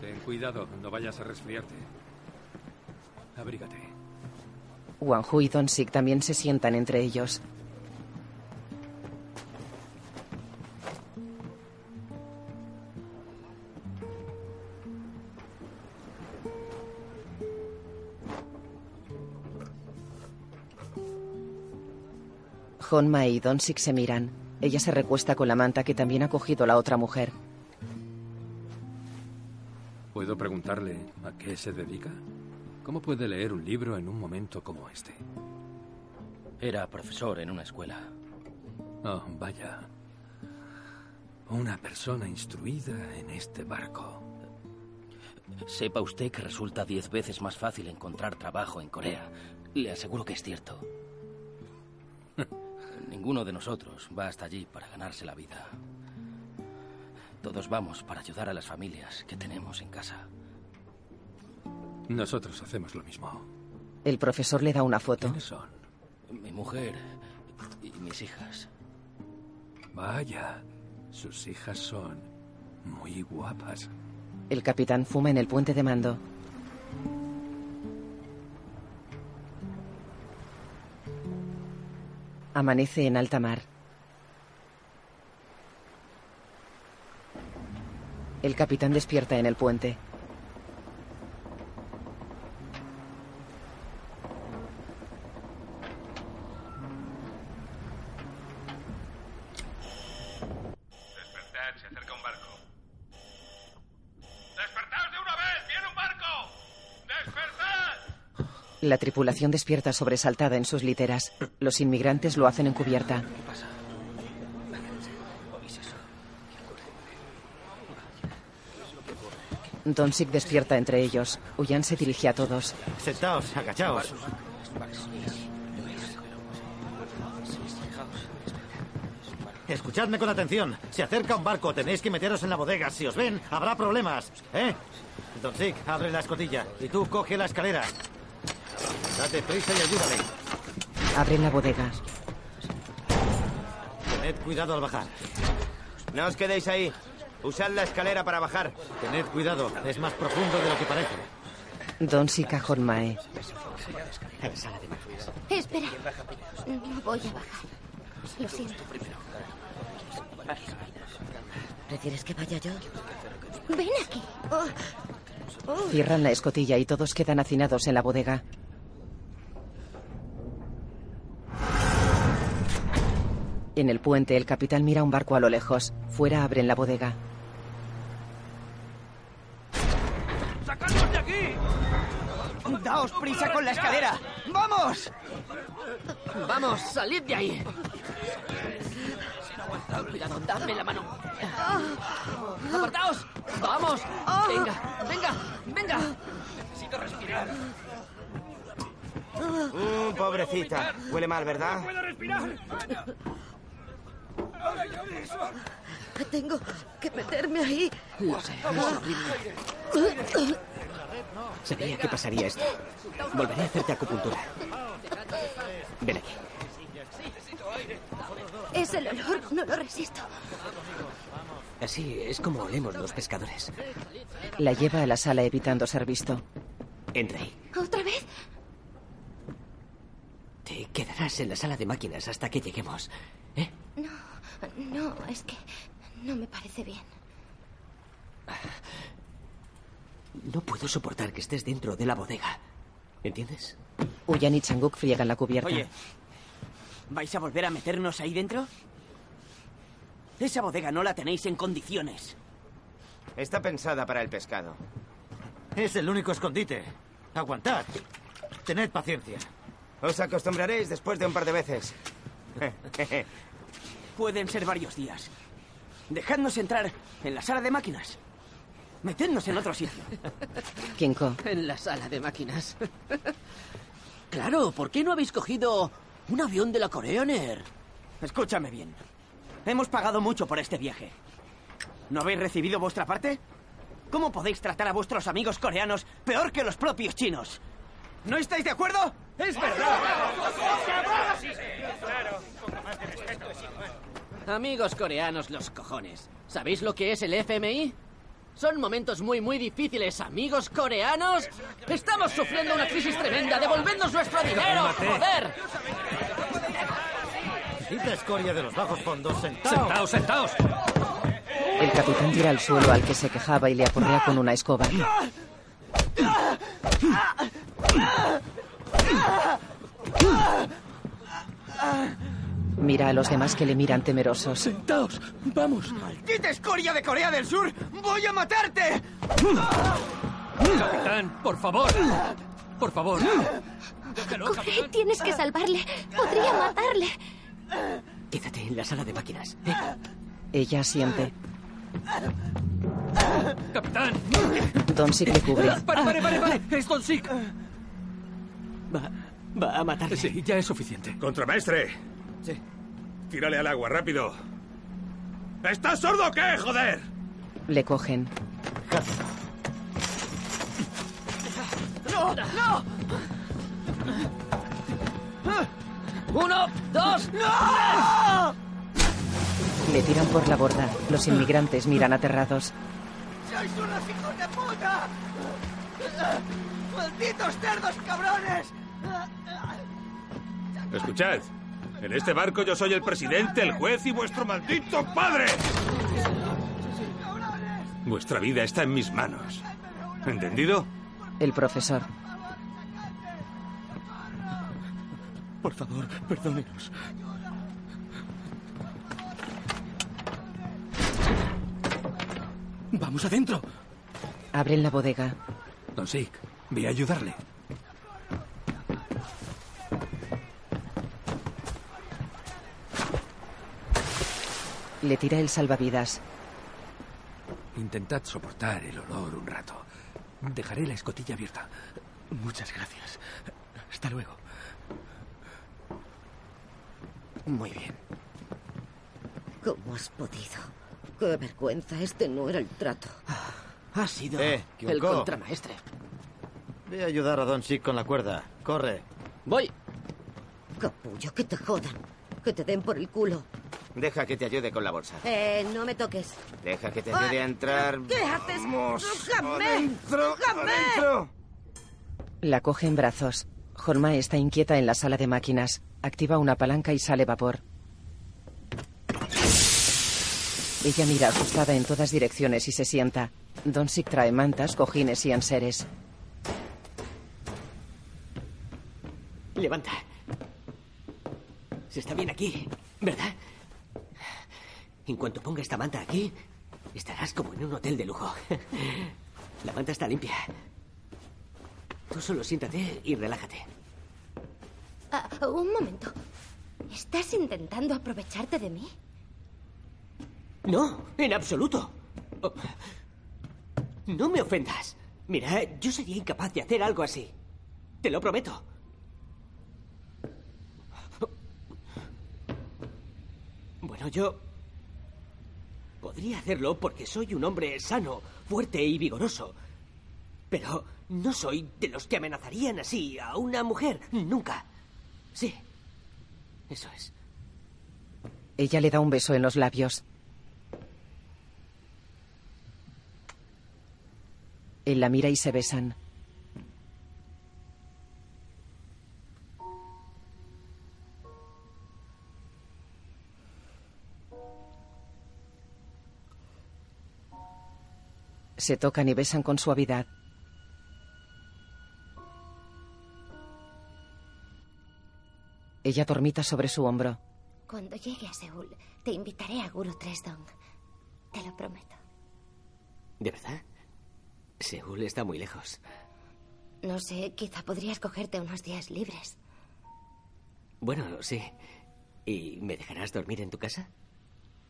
Ten cuidado, no vayas a resfriarte. Abrígate. Wang Hu y Donsik también se sientan entre ellos. Honma y Donsik se miran. Ella se recuesta con la manta que también ha cogido la otra mujer. ¿Puedo preguntarle a qué se dedica? ¿Cómo puede leer un libro en un momento como este? Era profesor en una escuela. Oh, vaya. Una persona instruida en este barco. Sepa usted que resulta diez veces más fácil encontrar trabajo en Corea. Le aseguro que es cierto. Ninguno de nosotros va hasta allí para ganarse la vida. Todos vamos para ayudar a las familias que tenemos en casa. Nosotros hacemos lo mismo. El profesor le da una foto. ¿Quiénes son? Mi mujer y mis hijas. Vaya, sus hijas son muy guapas. El capitán fuma en el puente de mando. Amanece en alta mar. El capitán despierta en el puente. Despertad, se acerca un barco. ¡Despertaos de una vez! ¡Viene un barco! ¡Despertad! La tripulación despierta sobresaltada en sus literas. Los inmigrantes lo hacen en cubierta. Don Sick despierta entre ellos. Uyan se dirige a todos. Sentaos, agachaos. Escuchadme con atención. Se acerca un barco. Tenéis que meteros en la bodega. Si os ven, habrá problemas. ¿Eh? Don Sick, abre la escotilla. Y tú coge la escalera. Date prisa y ayúdale. Abren la bodega. Tened cuidado al bajar. No os quedéis ahí. Usad la escalera para bajar. Tened cuidado. Es más profundo de lo que parece. Don Sick a Hornmae. Espera. No voy a bajar. Lo siento. ¿Prefieres que vaya yo? Ven aquí. Cierran la escotilla y todos quedan hacinados en la bodega. En el puente, el capitán mira un barco a lo lejos. Fuera abren la bodega. ¡Sacadnos de aquí! ¡Daos prisa con la escalera! ¡Vamos! Vamos, salid de ahí. Cuidado, dadme la mano. ¡Apartaos! ¡Vamos! ¡Venga, venga, venga! Necesito respirar. Mm, pobrecita. Huele mal, ¿verdad? ¡No puedo respirar! Tengo que meterme ahí. Lo sé, es horrible. Sabía que pasaría esto. Volveré a hacerte acupuntura. Ven aquí. Es el olor, no lo resisto. Así es como olemos los pescadores. La lleva a la sala evitando ser visto. Entra ahí. ¿Otra vez? Te quedarás en la sala de máquinas hasta que lleguemos. No, no, es que no me parece bien. No puedo soportar que estés dentro de la bodega. ¿Entiendes? Uyan y Changuk friegan la cubierta. Oye, ¿vais a volver a meternos ahí dentro? Esa bodega no la tenéis en condiciones. Está pensada para el pescado. Es el único escondite. Aguantad. Tened paciencia. Os acostumbraréis después de un par de veces. Pueden ser varios días. Dejadnos entrar en la sala de máquinas. Metednos en otro sitio. Kinko. En la sala de máquinas. claro, ¿por qué no habéis cogido un avión de la Korean Air? Escúchame bien. Hemos pagado mucho por este viaje. ¿No habéis recibido vuestra parte? ¿Cómo podéis tratar a vuestros amigos coreanos peor que los propios chinos? ¿No estáis de acuerdo? ¡Es verdad! Amigos coreanos, los cojones. ¿Sabéis lo que es el FMI? Son momentos muy, muy difíciles, amigos coreanos. Estamos sufriendo una crisis tremenda. ¡Devolvednos nuestro dinero! ¡Joder! Quita escoria de los bajos fondos. Sentaos. Sentaos, sentaos. El capitán tira al suelo al que se quejaba y le aporrea con una escoba. Mira a los demás que le miran temerosos. Sentaos, vamos. ¡Maldita escoria de Corea del Sur! ¡Voy a matarte! Capitán, por favor. Por favor. Déjelo, Corre, capitán. tienes que salvarle. Podría matarle. Quédate en la sala de máquinas. ¿eh? Ella asiente. Capitán. Don Sick le cubre. Pare, pare, pare, pare. Es Don Sick. Va, va a matarle. Sí, ya es suficiente. Contramaestre. Sí. Tírale al agua, rápido. ¿Estás sordo o qué, joder? Le cogen. ¡No! ¡No! ¡Uno, dos! ¡No! Le tiran por la borda. Los inmigrantes miran aterrados. ¡Sois unos hijos de puta! ¡Malditos cerdos cabrones! Escuchad. En este barco yo soy el presidente, el juez y vuestro maldito padre. Vuestra vida está en mis manos. ¿Entendido? El profesor. Por favor, perdónenos. Vamos adentro. Abren la bodega. Don Sick, ve a ayudarle. Le tira el salvavidas. Intentad soportar el olor un rato. Dejaré la escotilla abierta. Muchas gracias. Hasta luego. Muy bien. ¿Cómo has podido? Qué vergüenza, este no era el trato. Ha sido Eh, el contramaestre. Ve a ayudar a Don Sick con la cuerda. Corre. Voy. Capullo, que te jodan. Que te den por el culo. Deja que te ayude con la bolsa. Eh, no me toques. Deja que te ayude a entrar. ¿Qué haces? Vamos, ¡Déjame! adentro, ¡Déjame! adentro. La coge en brazos. Jorma está inquieta en la sala de máquinas. Activa una palanca y sale vapor. Ella mira asustada en todas direcciones y se sienta. Donsik trae mantas, cojines y enseres. Levanta. Se está bien aquí, ¿verdad? En cuanto ponga esta manta aquí, estarás como en un hotel de lujo. La manta está limpia. Tú solo siéntate y relájate. Ah, un momento. ¿Estás intentando aprovecharte de mí? No, en absoluto. Oh. No me ofendas. Mira, yo sería incapaz de hacer algo así. Te lo prometo. Bueno, yo podría hacerlo porque soy un hombre sano, fuerte y vigoroso. Pero no soy de los que amenazarían así a una mujer. Nunca. Sí. Eso es. Ella le da un beso en los labios. Él la mira y se besan. Se tocan y besan con suavidad. Ella dormita sobre su hombro. Cuando llegue a Seúl, te invitaré a Guru Tresdong. Te lo prometo. ¿De verdad? Seúl está muy lejos. No sé, quizá podrías cogerte unos días libres. Bueno, sí. ¿Y me dejarás dormir en tu casa?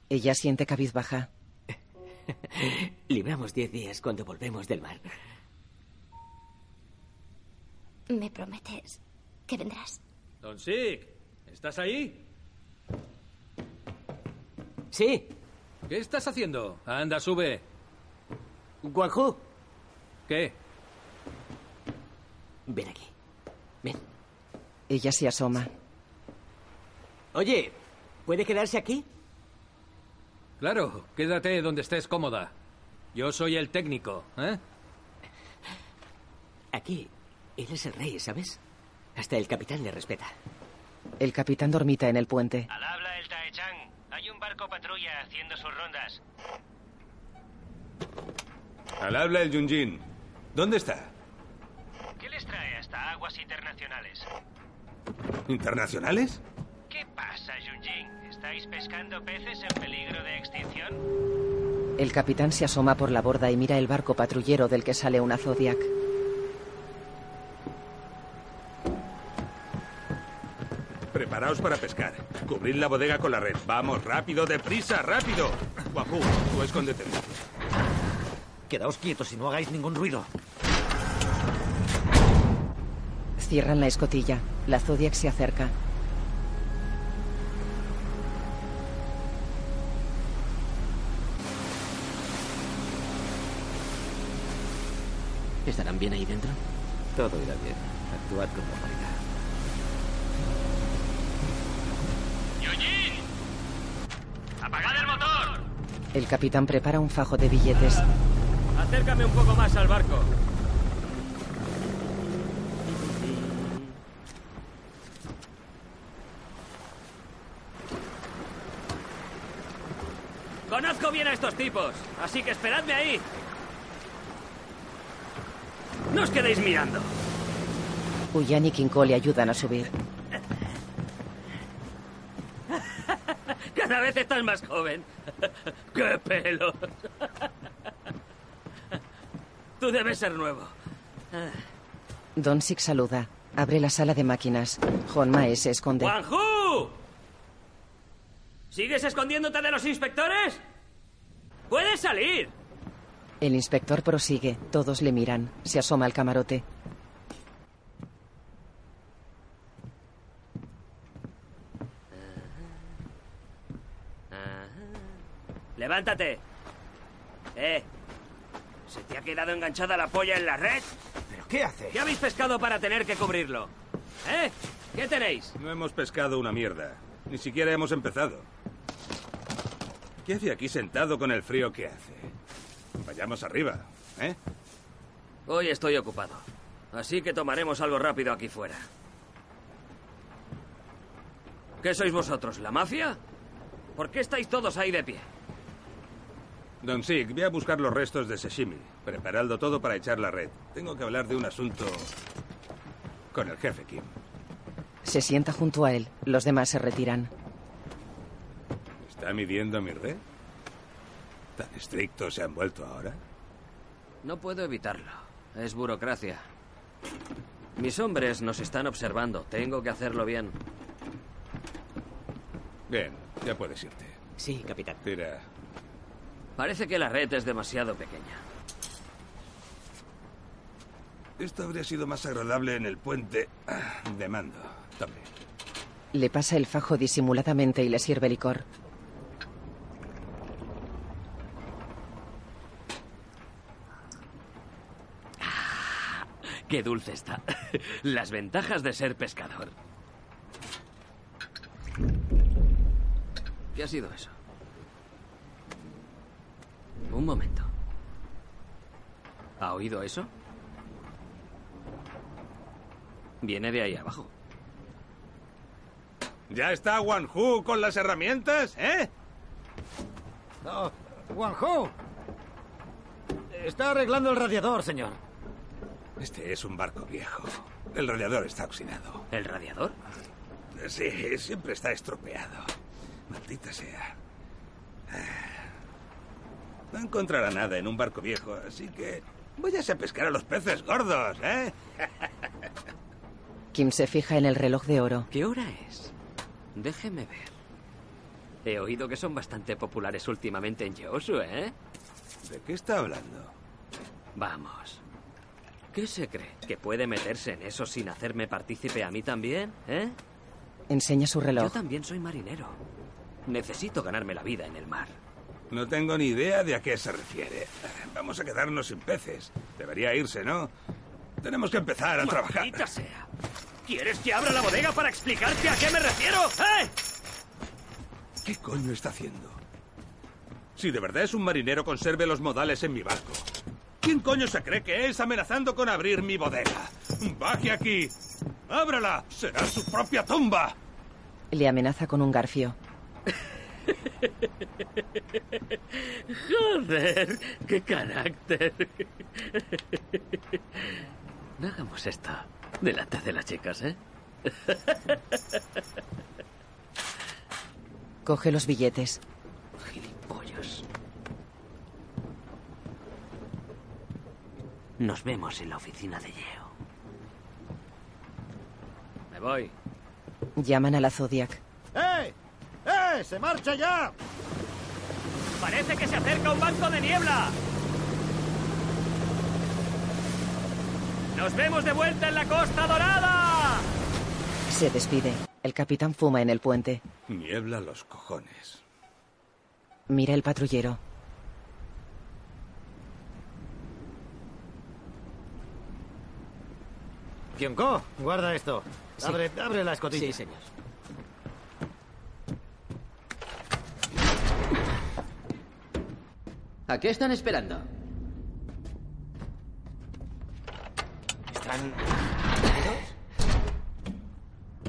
Ella siente cabizbaja. Libramos diez días cuando volvemos del mar. ¿Me prometes que vendrás? Don Sik, ¿estás ahí? Sí. ¿Qué estás haciendo? Anda, sube. Guanju. ¿Qué? Ven aquí. Ven. Ella se asoma. Oye, ¿puede quedarse aquí? Claro, quédate donde estés cómoda. Yo soy el técnico, ¿eh? Aquí, él es el rey, ¿sabes? Hasta el capitán le respeta. El capitán dormita en el puente. Al habla el Taechang. Hay un barco patrulla haciendo sus rondas. Al habla el Yunjin. ¿Dónde está? ¿Qué les trae hasta aguas internacionales? ¿Internacionales? ¿Qué pasa, Junjin? ¿Estáis pescando peces en peligro de extinción? El capitán se asoma por la borda y mira el barco patrullero del que sale una Zodiac. Preparaos para pescar. Cubrid la bodega con la red. Vamos, rápido, deprisa, rápido. Guapu, tú escóndete. Quedaos quietos y no hagáis ningún ruido. Cierran la escotilla. La Zodiac se acerca. ¿Estarán bien ahí dentro? Todo irá bien. Actuad con normalidad. ¡Yujin! ¡Apagad el motor! El capitán prepara un fajo de billetes. Acércame un poco más al barco. Conozco bien a estos tipos, así que esperadme ahí. No os quedéis mirando. Uyan y Kinko le ayudan a subir. Cada vez estás más joven. ¡Qué pelo! Tú debes ser nuevo. Donsik saluda. Abre la sala de máquinas. Honmae se esconde. ¡Juanju! ¿Sigues escondiéndote de los inspectores? ¡Puedes salir! El inspector prosigue. Todos le miran. Se asoma al camarote. ¡Levántate! ¡Eh! ¿Se te ha quedado enganchada la polla en la red? ¿Pero qué hace? ¿Qué habéis pescado para tener que cubrirlo? ¿Eh? ¿Qué tenéis? No hemos pescado una mierda. Ni siquiera hemos empezado. ¿Qué hace aquí sentado con el frío que hace? Vayamos arriba, ¿eh? Hoy estoy ocupado. Así que tomaremos algo rápido aquí fuera. ¿Qué sois vosotros, la mafia? ¿Por qué estáis todos ahí de pie? Don Sig, voy a buscar los restos de Seshimi. Preparadlo todo para echar la red. Tengo que hablar de un asunto con el jefe Kim. Se sienta junto a él. Los demás se retiran. ¿Está midiendo mi red? ¿Tan estrictos se han vuelto ahora? No puedo evitarlo. Es burocracia. Mis hombres nos están observando. Tengo que hacerlo bien. Bien, ya puedes irte. Sí, capitán. Tira. Parece que la red es demasiado pequeña. Esto habría sido más agradable en el puente ah, de mando. Tome. Le pasa el fajo disimuladamente y le sirve licor. Qué dulce está. Las ventajas de ser pescador. ¿Qué ha sido eso? Un momento. ¿Ha oído eso? Viene de ahí abajo. ¿Ya está Wanhu con las herramientas, eh? No, Wanhu. Está arreglando el radiador, señor. Este es un barco viejo. El radiador está oxidado. ¿El radiador? Sí, siempre está estropeado. Maldita sea. No encontrará nada en un barco viejo, así que váyase a pescar a los peces gordos, ¿eh? Kim se fija en el reloj de oro. ¿Qué hora es? Déjeme ver. He oído que son bastante populares últimamente en Yosu, ¿eh? ¿De qué está hablando? Vamos. ¿Qué se cree? ¿Que puede meterse en eso sin hacerme partícipe a mí también? ¿Eh? Enseña su reloj. Yo también soy marinero. Necesito ganarme la vida en el mar. No tengo ni idea de a qué se refiere. Vamos a quedarnos sin peces. Debería irse, ¿no? Tenemos que empezar a trabajar. ¡Maldita sea! ¿Quieres que abra la bodega para explicarte a qué me refiero? ¿Eh? ¿Qué coño está haciendo? Si de verdad es un marinero, conserve los modales en mi barco. ¿Quién coño se cree que es amenazando con abrir mi bodega? ¡Baje aquí! ¡Ábrala! ¡Será su propia tumba! Le amenaza con un garfio. Joder, qué carácter. No hagamos esto delante de las chicas, ¿eh? Coge los billetes. Gilipollas. Nos vemos en la oficina de Yeo. Me voy. Llaman a la Zodiac. ¡Eh! ¡Eh! ¡Se marcha ya! Parece que se acerca un banco de niebla. ¡Nos vemos de vuelta en la Costa Dorada! Se despide. El capitán fuma en el puente. Niebla los cojones. Mira el patrullero. Kyonko, guarda esto. Sí. Abre, abre la escotilla. Sí, señor. ¿A qué están esperando? ¿Están dormidos?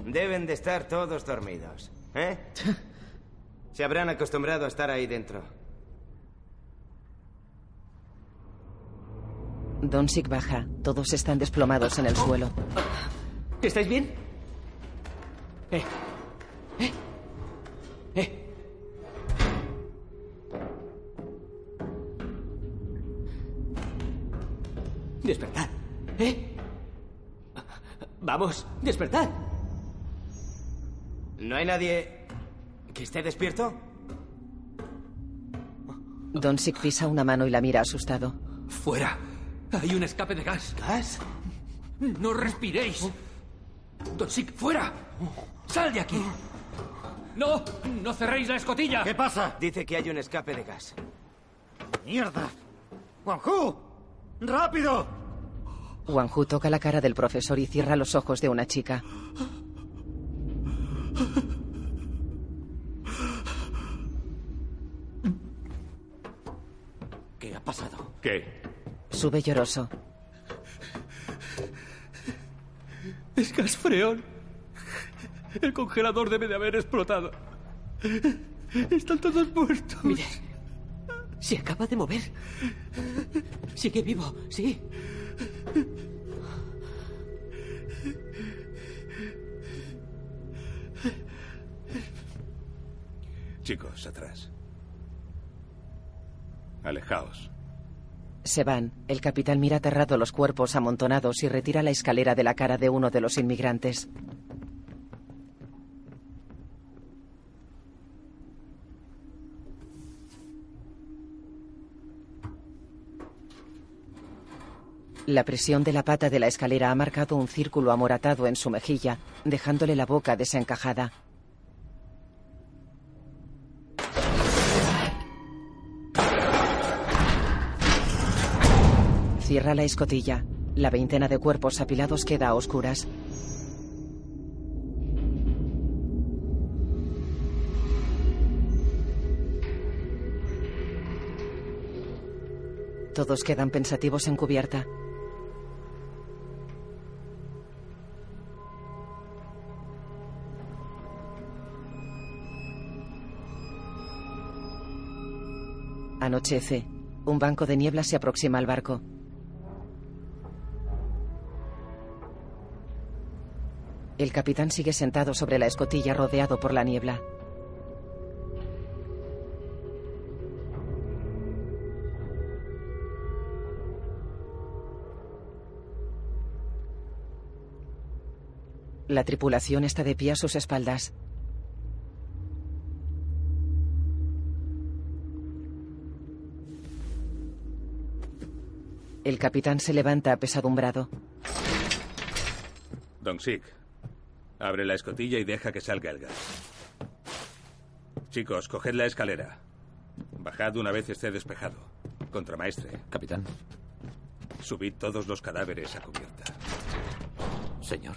Deben de estar todos dormidos, ¿eh? Se habrán acostumbrado a estar ahí dentro. Donsik baja. Todos están desplomados en el suelo. ¿Estáis bien? Eh. Eh. Eh. Despertad. ¿Eh? Vamos, despertad. ¿No hay nadie que esté despierto? Donsik pisa una mano y la mira asustado. Fuera. Hay un escape de gas. ¿Gas? No respiréis. Donsik, fuera. Sal de aquí. No, no cerréis la escotilla. ¿Qué pasa? Dice que hay un escape de gas. ¡Mierda! ¡Juanju! ¡Rápido! Wang Hu toca la cara del profesor y cierra los ojos de una chica. ¿Qué ha pasado? ¿Qué? Sube lloroso. Es gas freón. El congelador debe de haber explotado. Están todos muertos. Mire, se acaba de mover. Sigue vivo, sí. Chicos, atrás. Alejaos. Se van. El capitán mira aterrado los cuerpos amontonados y retira la escalera de la cara de uno de los inmigrantes. La presión de la pata de la escalera ha marcado un círculo amoratado en su mejilla, dejándole la boca desencajada. Cierra la escotilla. La veintena de cuerpos apilados queda a oscuras. Todos quedan pensativos en cubierta. Anochece. Un banco de niebla se aproxima al barco. El capitán sigue sentado sobre la escotilla rodeado por la niebla. La tripulación está de pie a sus espaldas. El capitán se levanta apesadumbrado. Don Sik, abre la escotilla y deja que salga el gas. Chicos, coged la escalera. Bajad una vez esté despejado. Contramaestre. Capitán. Subid todos los cadáveres a cubierta. Señor.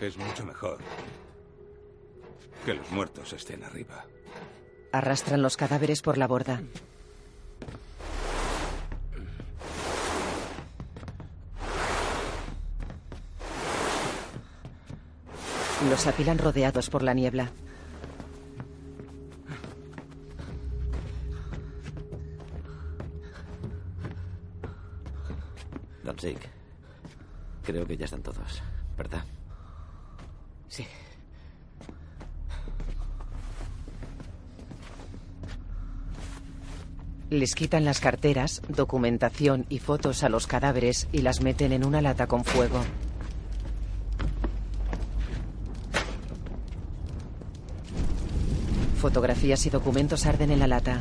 Es mucho mejor que los muertos estén arriba. Arrastran los cadáveres por la borda. Los apilan rodeados por la niebla. Don Sik, creo que ya están todos, ¿verdad? Sí. Les quitan las carteras, documentación y fotos a los cadáveres y las meten en una lata con fuego. Fotografías y documentos arden en la lata.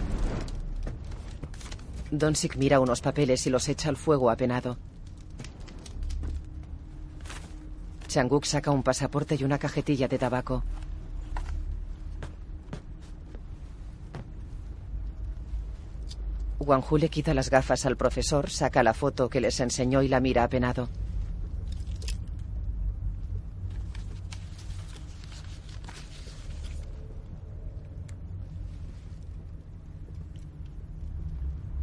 Donsik mira unos papeles y los echa al fuego apenado. Changuk saca un pasaporte y una cajetilla de tabaco. Wang le quita las gafas al profesor, saca la foto que les enseñó y la mira apenado.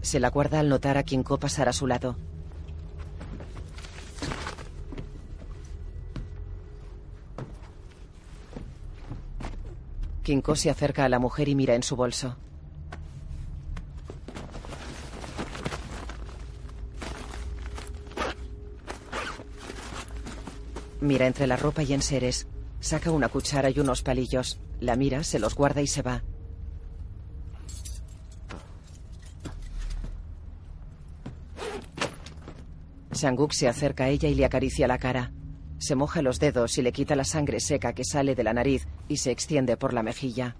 Se la guarda al notar a Kinko pasar a su lado. Kinko se acerca a la mujer y mira en su bolso. Mira entre la ropa y enseres. Saca una cuchara y unos palillos. La mira, se los guarda y se va. Sanguk se acerca a ella y le acaricia la cara. Se moja los dedos y le quita la sangre seca que sale de la nariz y se extiende por la mejilla.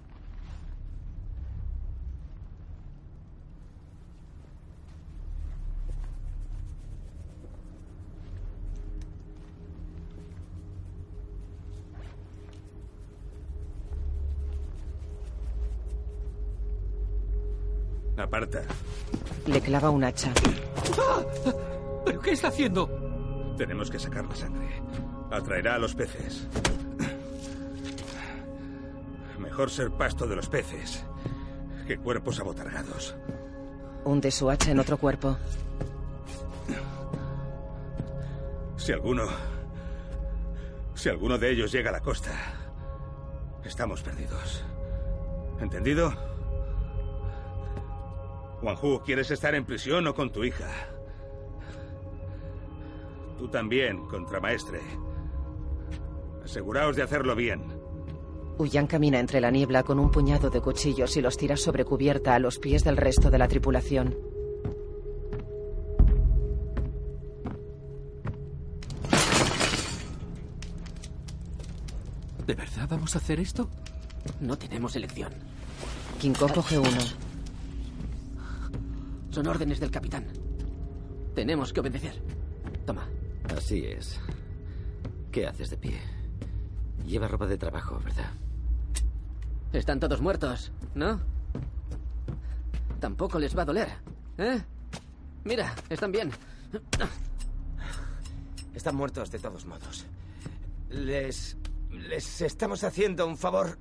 Aparta. Le clava un hacha. ¡Ah! ¿Pero qué está haciendo? Tenemos que sacar la sangre. Atraerá a los peces. Mejor ser pasto de los peces que cuerpos abotargados. Hunde su hacha en otro cuerpo. Si alguno. Si alguno de ellos llega a la costa, estamos perdidos. ¿Entendido? Juanju, ¿quieres estar en prisión o con tu hija? Tú también, contramaestre. Aseguraos de hacerlo bien. Huyan camina entre la niebla con un puñado de cuchillos y los tira sobre cubierta a los pies del resto de la tripulación. ¿De verdad vamos a hacer esto? No tenemos elección. Kinko coge uno. Son órdenes del capitán. Tenemos que obedecer. Así es. ¿Qué haces de pie? Lleva ropa de trabajo, ¿verdad? Están todos muertos, ¿no? Tampoco les va a doler, ¿eh? Mira, están bien. Están muertos de todos modos. Les. Les estamos haciendo un favor.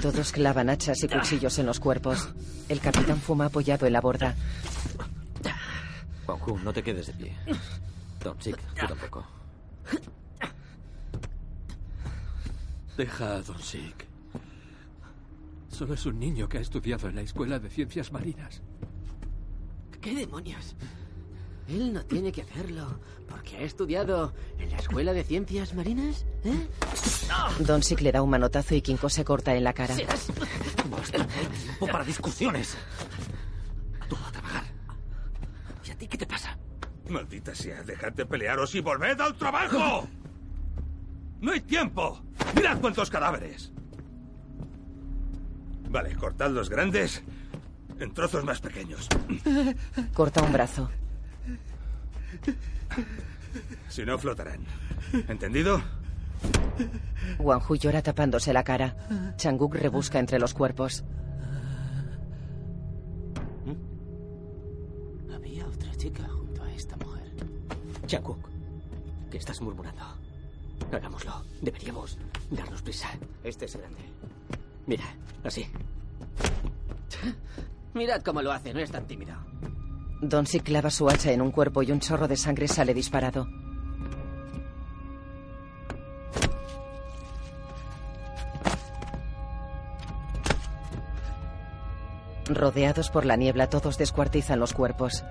Todos clavan hachas y cuchillos en los cuerpos. El capitán fuma apoyado en la borda. Juanju, no te quedes de pie. Don Sik, tú tampoco. Deja a Don Sik. Solo es un niño que ha estudiado en la Escuela de Ciencias Marinas. ¿Qué demonios? Él no tiene que hacerlo porque ha estudiado en la Escuela de Ciencias Marinas, ¿eh? Don Sik le da un manotazo y Kinko se corta en la cara. Serás- Tiempo para discusiones. ¿Y a ti qué te pasa? Maldita sea, dejad de pelearos y volved al trabajo. ¡No hay tiempo! ¡Mirad cuántos cadáveres! Vale, cortad los grandes en trozos más pequeños. Corta un brazo. Si no, flotarán. ¿Entendido? Wanju llora tapándose la cara. Changuk rebusca entre los cuerpos. Había otra chica Changuk, ¿qué estás murmurando? Hagámoslo. Deberíamos darnos prisa. Este es grande. Mira, así. Mirad cómo lo hace, no es tan tímido. Don Sik clava su hacha en un cuerpo y un chorro de sangre sale disparado. Rodeados por la niebla, todos descuartizan los cuerpos.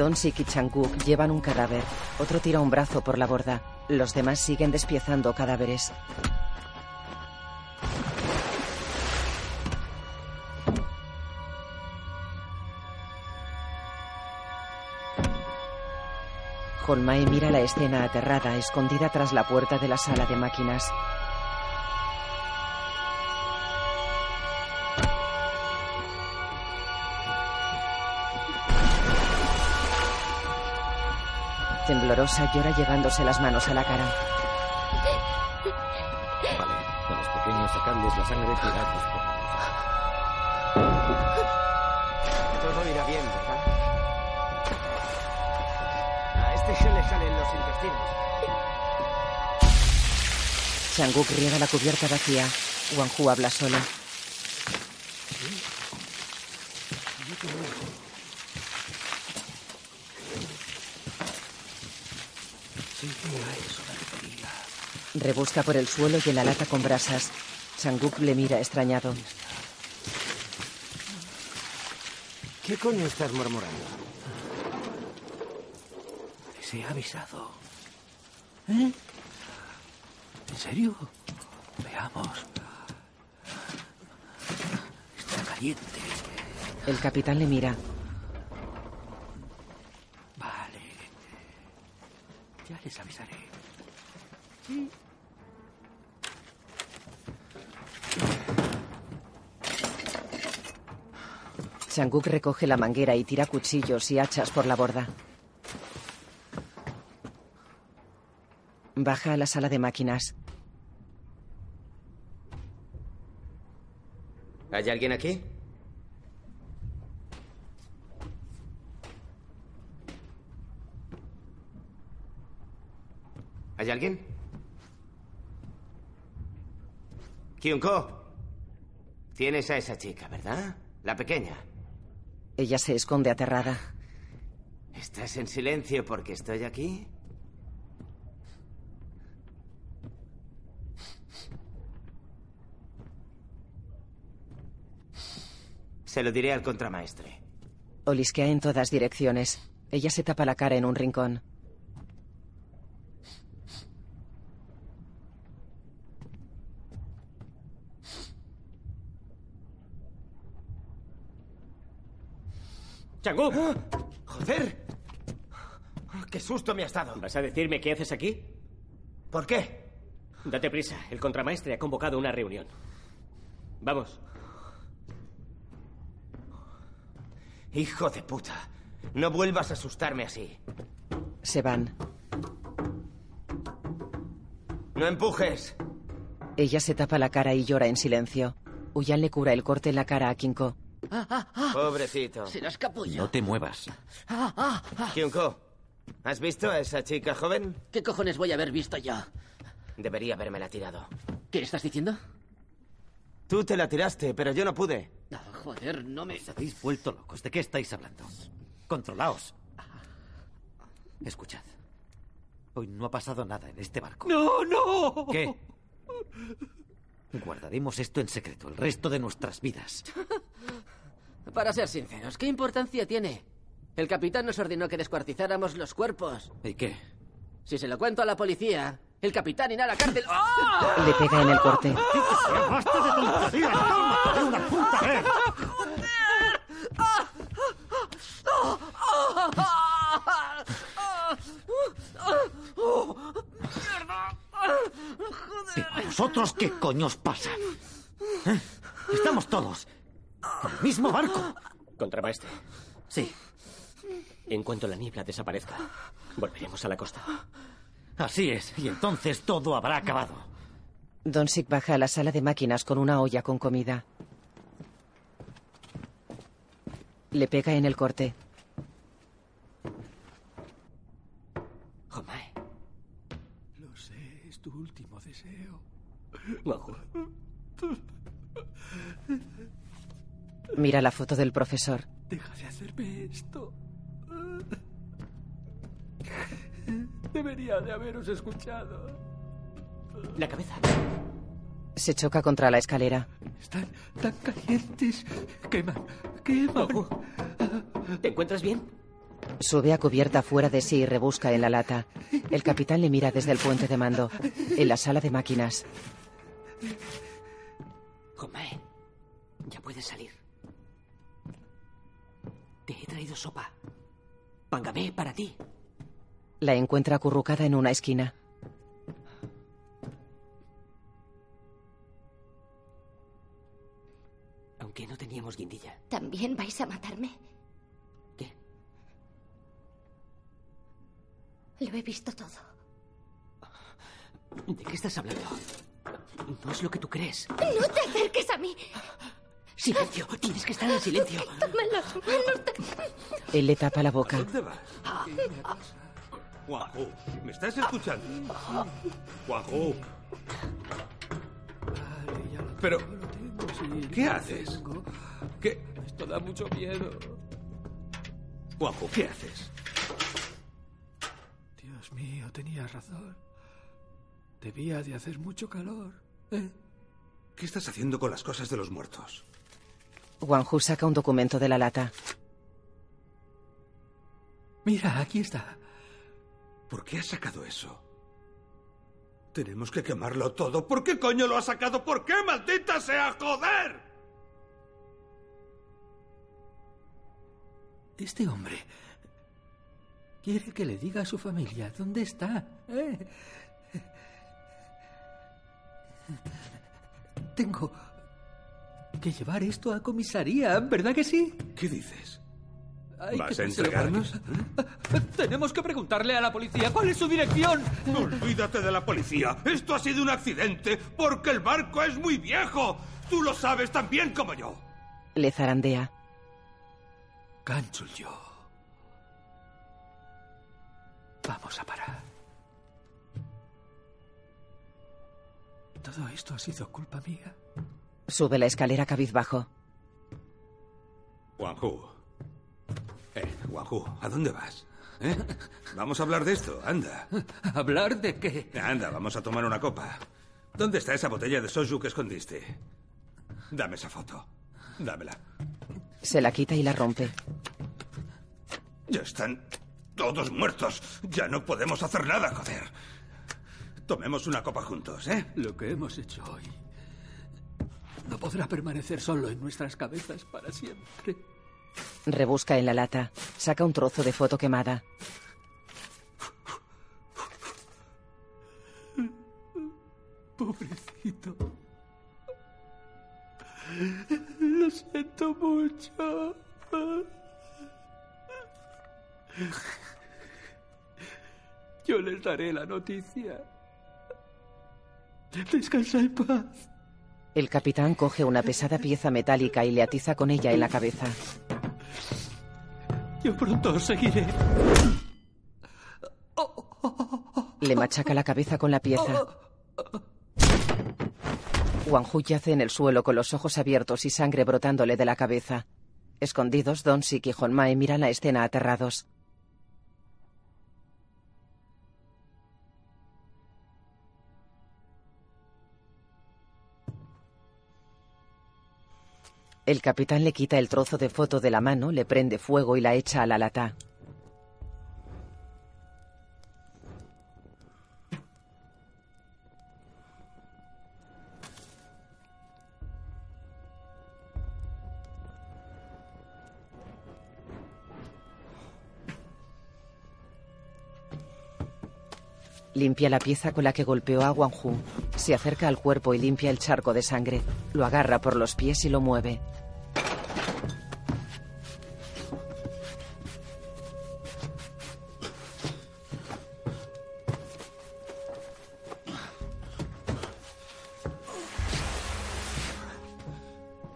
Don Sik y Changuk llevan un cadáver. Otro tira un brazo por la borda. Los demás siguen despiezando cadáveres. Holmai mira la escena aterrada, escondida tras la puerta de la sala de máquinas. Temblorosa llora llevándose las manos a la cara. Vale, a los pequeños sacadles la sangre y tiradlos por Todo irá bien, ¿verdad? A este se le salen los intestinos. Changuk riega la cubierta vacía. Wanju habla solo. Rebusca por el suelo y en la lata con brasas. Changuk le mira extrañado. ¿Qué coño estás murmurando? Se ha avisado. ¿Eh? ¿En serio? Veamos. Está caliente. El capitán le mira. Vale. Ya les avisaré. Changuk recoge la manguera y tira cuchillos y hachas por la borda. Baja a la sala de máquinas. ¿Hay alguien aquí? ¿Hay alguien? Kyunko, tienes a esa chica, ¿verdad? La pequeña. Ella se esconde aterrada. ¿Estás en silencio porque estoy aquí? Se lo diré al contramaestre. Olisquea en todas direcciones. Ella se tapa la cara en un rincón. ¡Changú! ¡Joder! ¡Qué susto me has dado! ¿Vas a decirme qué haces aquí? ¿Por qué? Date prisa. El contramaestre ha convocado una reunión. Vamos. Hijo de puta. No vuelvas a asustarme así. Se van. No empujes. Ella se tapa la cara y llora en silencio. Uyan le cura el corte en la cara a Kinko. Pobrecito. Serás capullo. No te muevas. Kyunko, ¿has visto a esa chica joven? ¿Qué cojones voy a haber visto yo? Debería habérmela tirado. ¿Qué estás diciendo? Tú te la tiraste, pero yo no pude. Ah, joder, no me... Os habéis vuelto locos. ¿De qué estáis hablando? Controlaos. Escuchad. Hoy no ha pasado nada en este barco. ¡No, no! ¿Qué? Guardaremos esto en secreto el resto de nuestras vidas. Para ser sinceros, ¿qué importancia tiene? El capitán nos ordenó que descuartizáramos los cuerpos. ¿Y qué? Si se lo cuento a la policía, el capitán irá a la cárcel. ¡Oh! Le pega en el corte. ¡Basta de tonterías! ¡Cálmate una puta vez! ¿Y a vosotros qué coño os pasa? ¿Eh? Estamos todos el mismo barco. Contramaestre. Sí. En cuanto la niebla desaparezca, volveremos a la costa. Así es, y entonces todo habrá acabado. Don Sik baja a la sala de máquinas con una olla con comida. Le pega en el corte. Jomae. Lo sé, es tu último deseo. Guajo. Mira la foto del profesor. Deja de hacerme esto. Debería de haberos escuchado. La cabeza. Se choca contra la escalera. Están tan calientes. Queman, queman. ¿Te encuentras bien? Sube a cubierta fuera de sí y rebusca en la lata. El capitán le mira desde el puente de mando. En la sala de máquinas. Jomae, ya puedes salir. Te he traído sopa. Pángame para ti. La encuentra acurrucada en una esquina. Aunque no teníamos guindilla. ¿También vais a matarme? ¿Qué? Lo he visto todo. ¿De qué estás hablando? No es lo que tú crees. ¡No te acerques a mí! Silencio, tienes que estar en silencio. Toma las manos de... Él le tapa la boca. ¿Dónde vas? Guajo, ¿me estás escuchando? Guajo. Pero, ¿qué haces? ¿Qué? Esto da mucho miedo. Guajo, ¿qué haces? Dios mío, tenías razón. Debía de hacer mucho calor. ¿eh? ¿Qué estás haciendo con las cosas de los muertos? Wang Hu saca un documento de la lata. Mira, aquí está. ¿Por qué has sacado eso? Tenemos que quemarlo todo. ¿Por qué coño lo has sacado? ¿Por qué, maldita sea, joder? Este hombre quiere que le diga a su familia dónde está. ¿eh? Tengo que llevar esto a comisaría, ¿verdad que sí? ¿Qué dices? Hay ¿Vas que a entregarnos? Tenemos que preguntarle a la policía cuál es su dirección. Olvídate de la policía. Esto ha sido un accidente porque el barco es muy viejo. Tú lo sabes tan bien como yo. Le zarandea. Canchul yo. Vamos a parar. Todo esto ha sido culpa mía. Sube la escalera cabizbajo. Juanju. Eh, Juanju, ¿a dónde vas? ¿Eh? Vamos a hablar de esto, anda. ¿Hablar de qué? Anda, vamos a tomar una copa. ¿Dónde está esa botella de soju que escondiste? Dame esa foto. Dámela. Se la quita y la rompe. Ya están todos muertos. Ya no podemos hacer nada, joder. Tomemos una copa juntos, ¿eh? Lo que hemos hecho hoy no podrá permanecer solo en nuestras cabezas para siempre. Rebusca en la lata. Saca un trozo de foto quemada. Pobrecito. Lo siento mucho. Yo les daré la noticia. Descansa en paz. El capitán coge una pesada pieza metálica y le atiza con ella en la cabeza. Yo pronto os seguiré. Le machaca la cabeza con la pieza. Wang Hu yace en el suelo con los ojos abiertos y sangre brotándole de la cabeza. Escondidos, Don Sik y Hon Mae miran la escena aterrados. El capitán le quita el trozo de foto de la mano, le prende fuego y la echa a la lata. Limpia la pieza con la que golpeó a Wang Hu. Se acerca al cuerpo y limpia el charco de sangre. Lo agarra por los pies y lo mueve.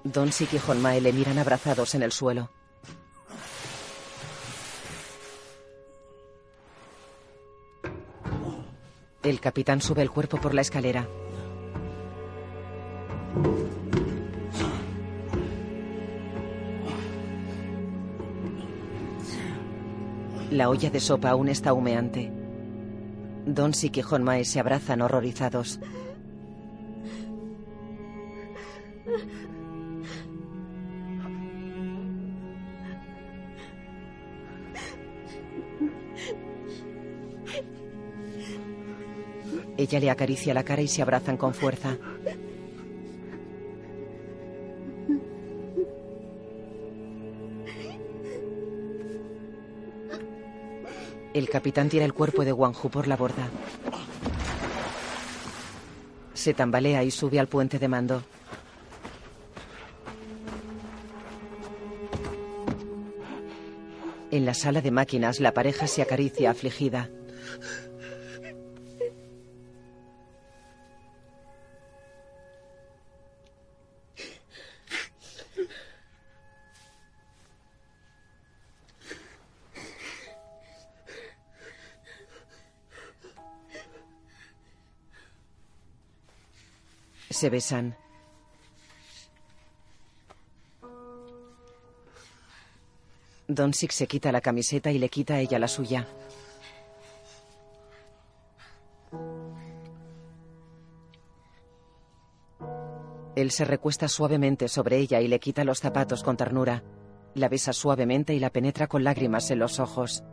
Don Sik y Honmae le miran abrazados en el suelo. El capitán sube el cuerpo por la escalera. La olla de sopa aún está humeante. Don y Honmae se abrazan horrorizados. Ella le acaricia la cara y se abrazan con fuerza. El capitán tira el cuerpo de Wang por la borda. Se tambalea y sube al puente de mando. En la sala de máquinas, la pareja se acaricia afligida. Se besan. Don Sik se quita la camiseta y le quita a ella la suya. Él se recuesta suavemente sobre ella y le quita los zapatos con ternura. La besa suavemente y la penetra con lágrimas en los ojos.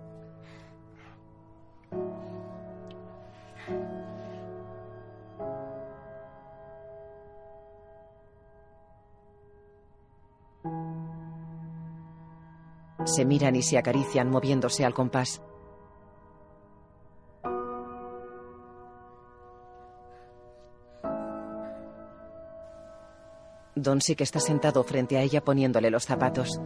Se miran y se acarician moviéndose al compás. Don Sik está sentado frente a ella poniéndole los zapatos.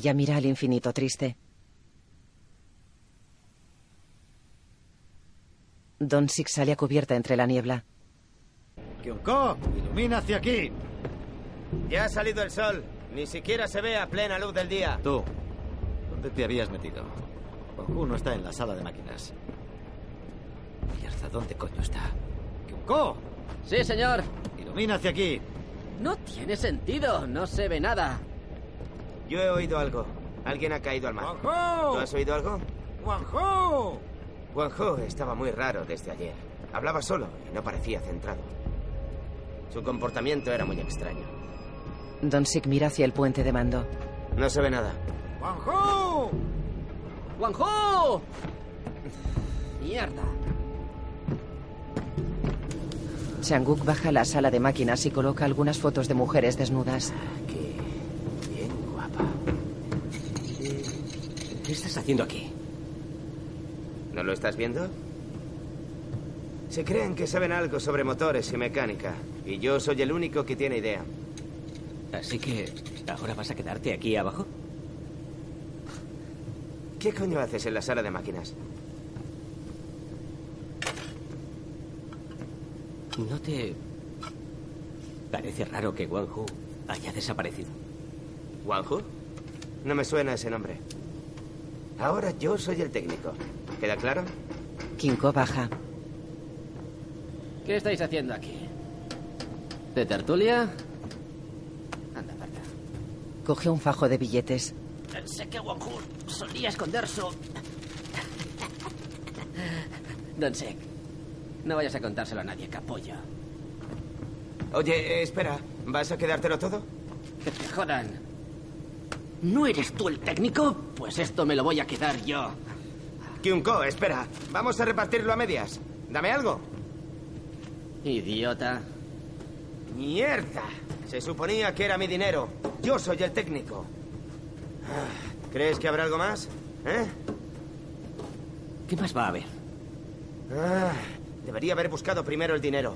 Ella mira al infinito triste. Don Sik sale a cubierta entre la niebla. Kyunko, ilumina hacia aquí. Ya ha salido el sol. Ni siquiera se ve a plena luz del día. Tú, ¿dónde te habías metido? Goku no está en la sala de máquinas. Mierda, ¿dónde coño está? ¡Kyunko! Sí, señor. Ilumina hacia aquí. No tiene sentido. No se ve nada. Yo he oído algo. Alguien ha caído al mar. ¡Juanjo! ¿Tú has oído algo? ¡Juanjo! Juanjo estaba muy raro desde ayer. Hablaba solo y no parecía centrado. Su comportamiento era muy extraño. Don Sik mira hacia el puente de mando. No se ve nada. ¡Juanjo! ¡Juanjo! Mierda. Changuk baja a la sala de máquinas y coloca algunas fotos de mujeres desnudas. Bien ¿Qué estás haciendo aquí? ¿No lo estás viendo? Se creen que saben algo sobre motores y mecánica. Y yo soy el único que tiene idea. Así que, ¿ahora vas a quedarte aquí abajo? ¿Qué coño haces en la sala de máquinas? ¿No te parece raro que Wang Hu haya desaparecido? ¿Wanju? No me suena ese nombre. Ahora yo soy el técnico. ¿Queda claro? Kinko baja. ¿Qué estáis haciendo aquí? ¿De tertulia? Anda, aparta. Coge un fajo de billetes. Sé que solía esconder su... Don Sek, no vayas a contárselo a nadie, capullo. Oye, eh, espera. ¿Vas a quedártelo todo? Que te jodan. ¿No eres tú el técnico? Pues esto me lo voy a quedar yo. Kyunko, espera. Vamos a repartirlo a medias. Dame algo. Idiota. ¡Mierda! Se suponía que era mi dinero. Yo soy el técnico. Ah, ¿Crees que habrá algo más? ¿Eh? ¿Qué más va a haber? Ah, debería haber buscado primero el dinero.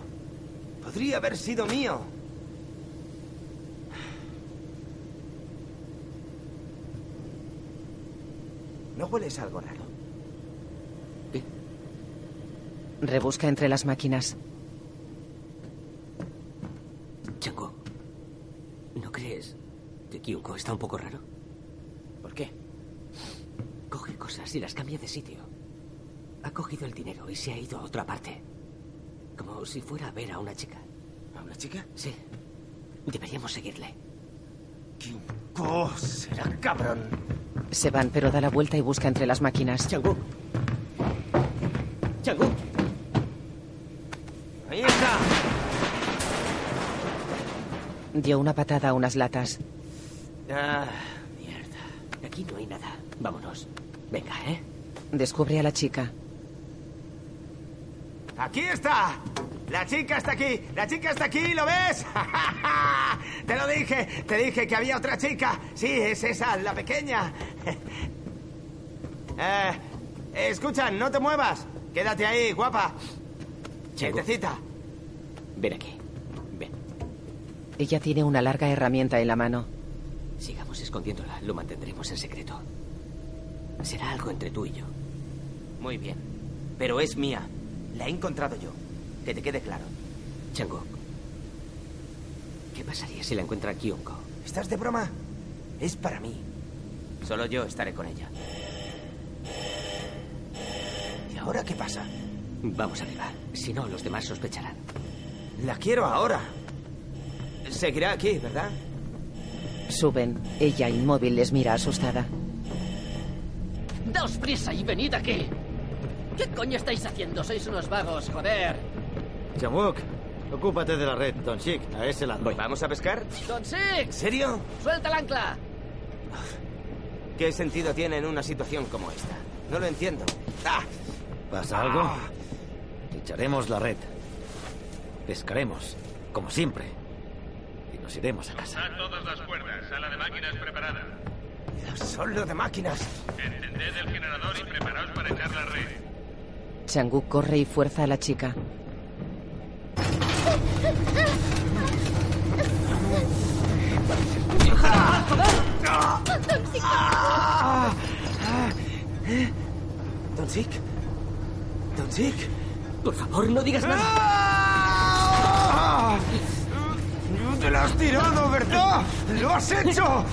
Podría haber sido mío. ¿No hueles algo raro? Rebusca entre las máquinas. Chango, ¿no crees que Kyunko está un poco raro? ¿Por qué? Coge cosas y las cambia de sitio. Ha cogido el dinero y se ha ido a otra parte. Como si fuera a ver a una chica. ¿A una chica? Sí. Deberíamos seguirle. Kyunko será cabrón. Se van, pero da la vuelta y busca entre las máquinas. Changu. Changu. Ahí está. Dio una patada a unas latas. Ah, mierda. Aquí no hay nada. Vámonos. Venga, ¿eh? Descubre a la chica. ¡Aquí está! La chica está aquí, la chica está aquí, ¿lo ves? te lo dije, te dije que había otra chica. Sí, es esa, la pequeña. eh, escucha, no te muevas. Quédate ahí, guapa. Quietecita. Ven aquí. Ven. Ella tiene una larga herramienta en la mano. Sigamos escondiéndola. Lo mantendremos en secreto. Será algo entre tú y yo. Muy bien. Pero es mía. La he encontrado yo. Que te quede claro. Chango. ¿Qué pasaría si la encuentra Kyunko? ¿Estás de broma? Es para mí. Solo yo estaré con ella. ¿Y ahora qué pasa? Vamos arriba. Si no, los demás sospecharán. La quiero ahora. Seguirá aquí, ¿verdad? Suben. Ella, inmóvil, les mira asustada. Daos prisa y venid aquí. ¿Qué coño estáis haciendo? Sois unos vagos, joder. Chamuk, ocúpate de la red, Don Chic, a ese lado. ¿Vamos a pescar? ¡Don! ¿En serio? ¡Suelta el ancla! ¿Qué sentido tiene en una situación como esta? No lo entiendo. ¡Ah! ¿Pasa algo? Echaremos la red. Pescaremos, como siempre. Y nos iremos a casa. todas las cuerdas. Sala de máquinas preparada. Solo de máquinas. Encended el generador y preparaos para echar la red. Changuk corre y fuerza a la chica. ¿Don Sik? ¿Don Sik? Por favor, no digas nada. ¡Ah! ¡No te la has tirado, ¿verdad? ¡Lo has hecho!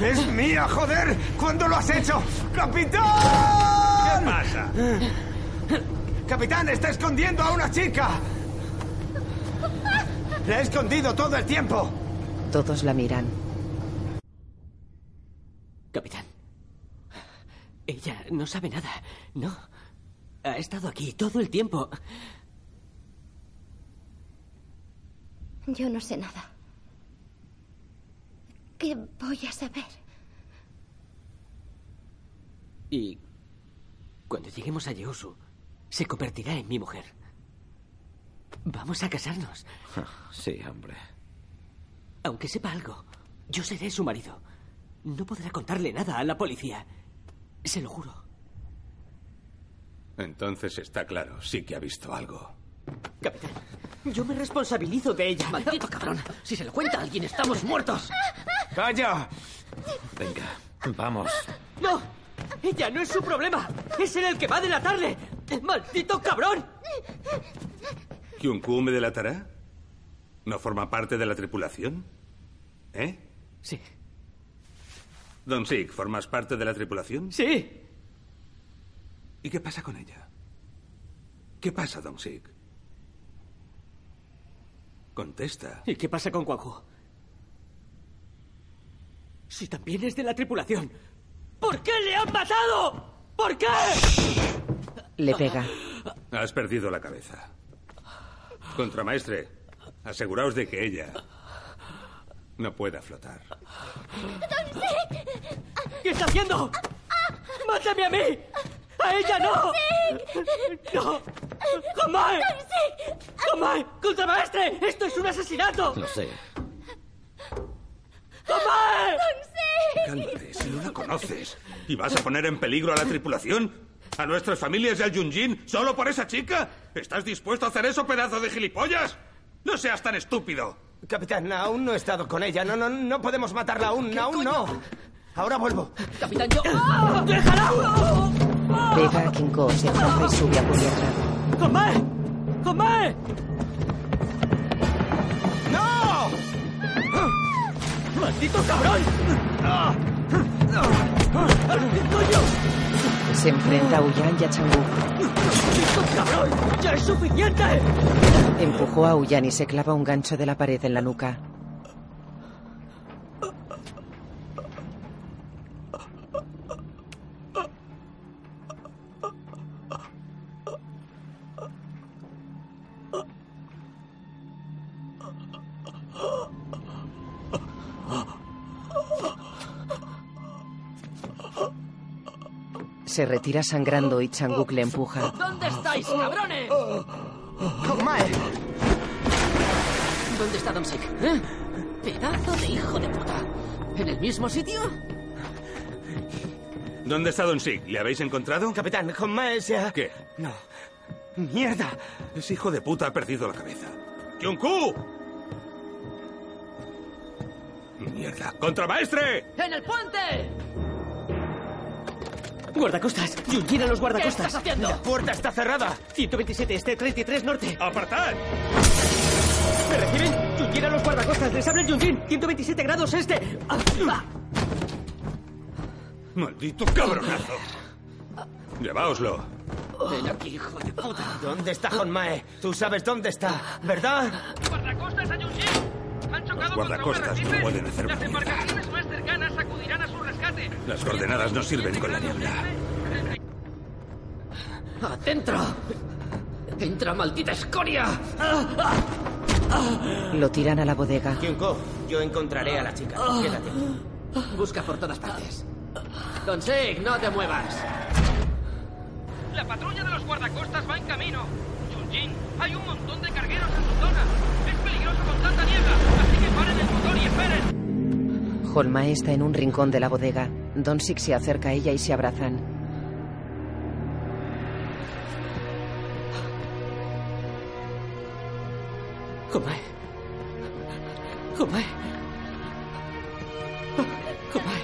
¡Es mía, joder! ¿Cuándo lo has hecho? ¡Capitán! ¿Qué pasa? ¡Capitán, está escondiendo a una chica! ¡La he escondido todo el tiempo! Todos la miran. Capitán. Ella no sabe nada. No. Ha estado aquí todo el tiempo. Yo no sé nada. ¿Qué voy a saber? Y cuando lleguemos a Yeosu, se convertirá en mi mujer. Vamos a casarnos. Sí, hombre. Aunque sepa algo, yo seré su marido. No podrá contarle nada a la policía. Se lo juro. Entonces está claro, sí que ha visto algo. Capitán, yo me responsabilizo de ella. Maldito cabrón. Si se lo cuenta a alguien, estamos muertos. ¡Calla! Venga, vamos. ¡No! Ella no es su problema. Es él el que va a delatarle. ¡Maldito cabrón! ¿Kyunku me delatará? ¿No forma parte de la tripulación? ¿Eh? Sí. Don Sik, ¿formas parte de la tripulación? Sí. ¿Y qué pasa con ella? ¿Qué pasa, Don Sik? Contesta. ¿Y qué pasa con Guanghu? Si también es de la tripulación, ¿por qué le han matado? ¿Por qué? Le pega. Has perdido la cabeza. Contramaestre, aseguraos de que ella no pueda flotar. ¿Qué está haciendo? ¡Mátame a mí! ¡A ella no! ¡No! ¡Jamás! ¡Jamás! ¡Contramaestre! ¡Esto es un asesinato! Lo sé. ¡Jamás! Cálmate, si no la conoces. ¿Y vas a poner en peligro a la tripulación? ¿A nuestras familias y al Yunjin solo por esa chica? ¿Estás dispuesto a hacer eso, pedazo de gilipollas? No seas tan estúpido. Capitán, aún no he estado con ella. No, no, no podemos matarla aún. Aún no. Ahora vuelvo. Capitán, yo... ¡Déjala! Pega a Kinko, se y sube a cubierta. ¡Jamás! ¡Jamás! ¡Maldito cabrón! ¡Coño! Se enfrenta a Uyan y a Changuk. ¡Maldito cabrón! ¡Ya es suficiente! Empujó a Uyan y se clava un gancho de la pared en la nuca. Se retira sangrando y Changuk le empuja. ¿Dónde estáis, cabrones? ¡Mae! ¿Dónde está Don Sik? ¿Eh? Pedazo de hijo de puta. ¿En el mismo sitio? ¿Dónde está Don Sik? ¿Le habéis encontrado? Capitán, Mae se ha... ¿Qué? No. ¡Mierda! Ese hijo de puta ha perdido la cabeza. ¡Kyunku! ¡Mierda! ¡Contramaestre! ¡En el puente! ¡Guardacostas! ¡Yunjin a los ¿Qué guardacostas! estás haciendo? ¡La puerta está cerrada! 127, este 33 norte. ¡Apartad! ¿Me reciben? Yunjin a los guardacostas. Les habla el Yunjin. 127 grados este. Ah. ¡Maldito cabronazo! Lleváoslo. Ven aquí, hijo de puta. ¿Dónde está Honmae? Tú sabes dónde está, ¿verdad? ¡Guardacostas a Yunjin! Han chocado Los contra un guardacostas no pueden hacer Las embarcaciones más cercanas acudirán a su rescate. Las coordenadas no sirven con la niebla. ¡Adentro! ¡Entra, maldita escoria! Lo tiran a la bodega. Kyunko, yo encontraré a la chica. Quédate. Busca por todas partes. Don Sik, no te muevas. La patrulla de los guardacostas va en camino. Yunjin, hay un montón de cargueros en su zona. Es peligroso con tanta niebla, así que paren el motor y esperen. Holmae está en un rincón de la bodega. Donsik se acerca a ella y se abrazan. Holmae. Holmae. Holmae.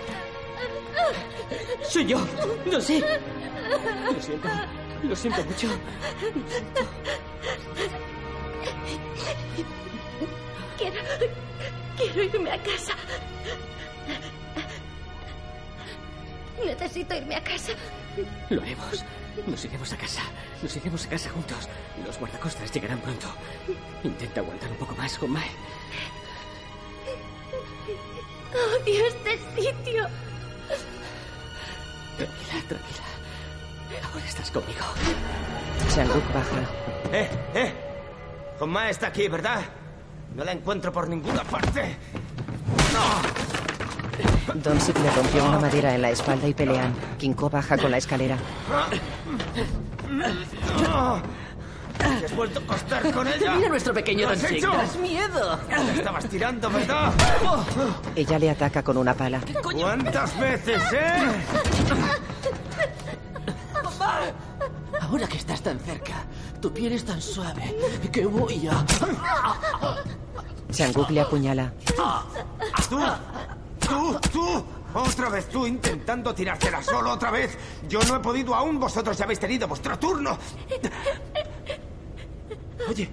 Soy yo. No sé. Lo siento. Lo siento mucho. Lo siento. Quiero. Quiero irme a casa. Necesito irme a casa. Lo haremos. Nos iremos a casa. Nos iremos a casa juntos. Los guardacostas llegarán pronto. Intenta aguantar un poco más, Holmae. Odio este sitio. Tranquila, tranquila. Ahora estás conmigo. Jean-Luc baja. ¡Eh, eh! Homma está aquí, ¿verdad? No la encuentro por ninguna parte. Donsik le rompió una madera en la espalda y pelean. Kinko baja con la escalera. ¿Te has vuelto a acostar con ella? Mira nuestro pequeño ¿Lo has Donsik. hecho? Das miedo. La estabas tirando, ¿verdad? Ella le ataca con una pala. ¿Cuántas veces, eh? Ahora que estás tan cerca, tu piel es tan suave que voy a... Changuk le apuñala. ¡Tú! ¡Tú! ¡Tú! ¡Otra vez tú intentando tirártela solo otra vez! Yo no he podido aún, vosotros ya habéis tenido vuestro turno. Oye,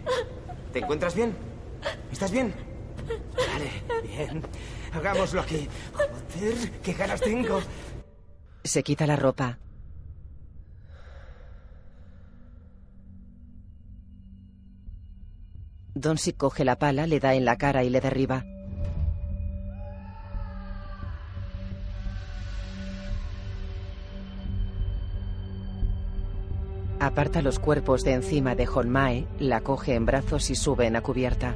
¿te encuentras bien? ¿Estás bien? Vale, bien. Hagámoslo aquí. Joder, qué ganas tengo. Se quita la ropa. Donsik coge la pala, le da en la cara y le derriba. Aparta los cuerpos de encima de Honmae, la coge en brazos y sube en la cubierta.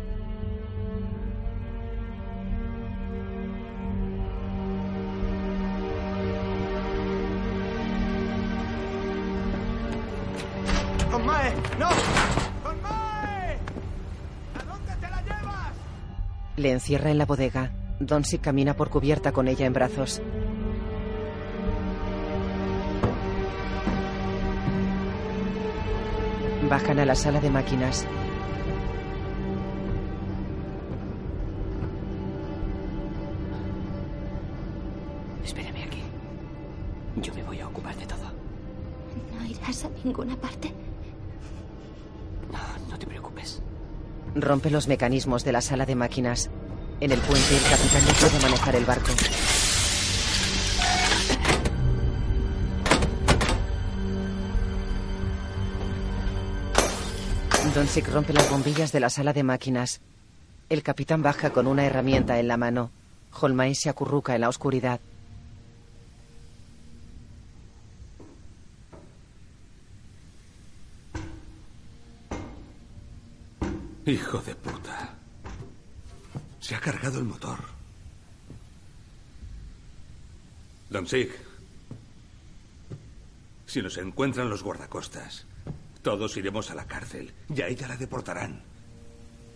Le encierra en la bodega. Donsik camina por cubierta con ella en brazos. Bajan a la sala de máquinas. Espérame aquí. Yo me voy a ocupar de todo. ¿No irás a ninguna parte? No, no te preocupes. Rompe los mecanismos de la sala de máquinas. En el puente, el capitán no puede manejar el barco. Donsik rompe las bombillas de la sala de máquinas. El capitán baja con una herramienta en la mano. Holmae se acurruca en la oscuridad. Hijo de puta. Se ha cargado el motor. Don Sig. Si nos encuentran los guardacostas, todos iremos a la cárcel y a ella la deportarán.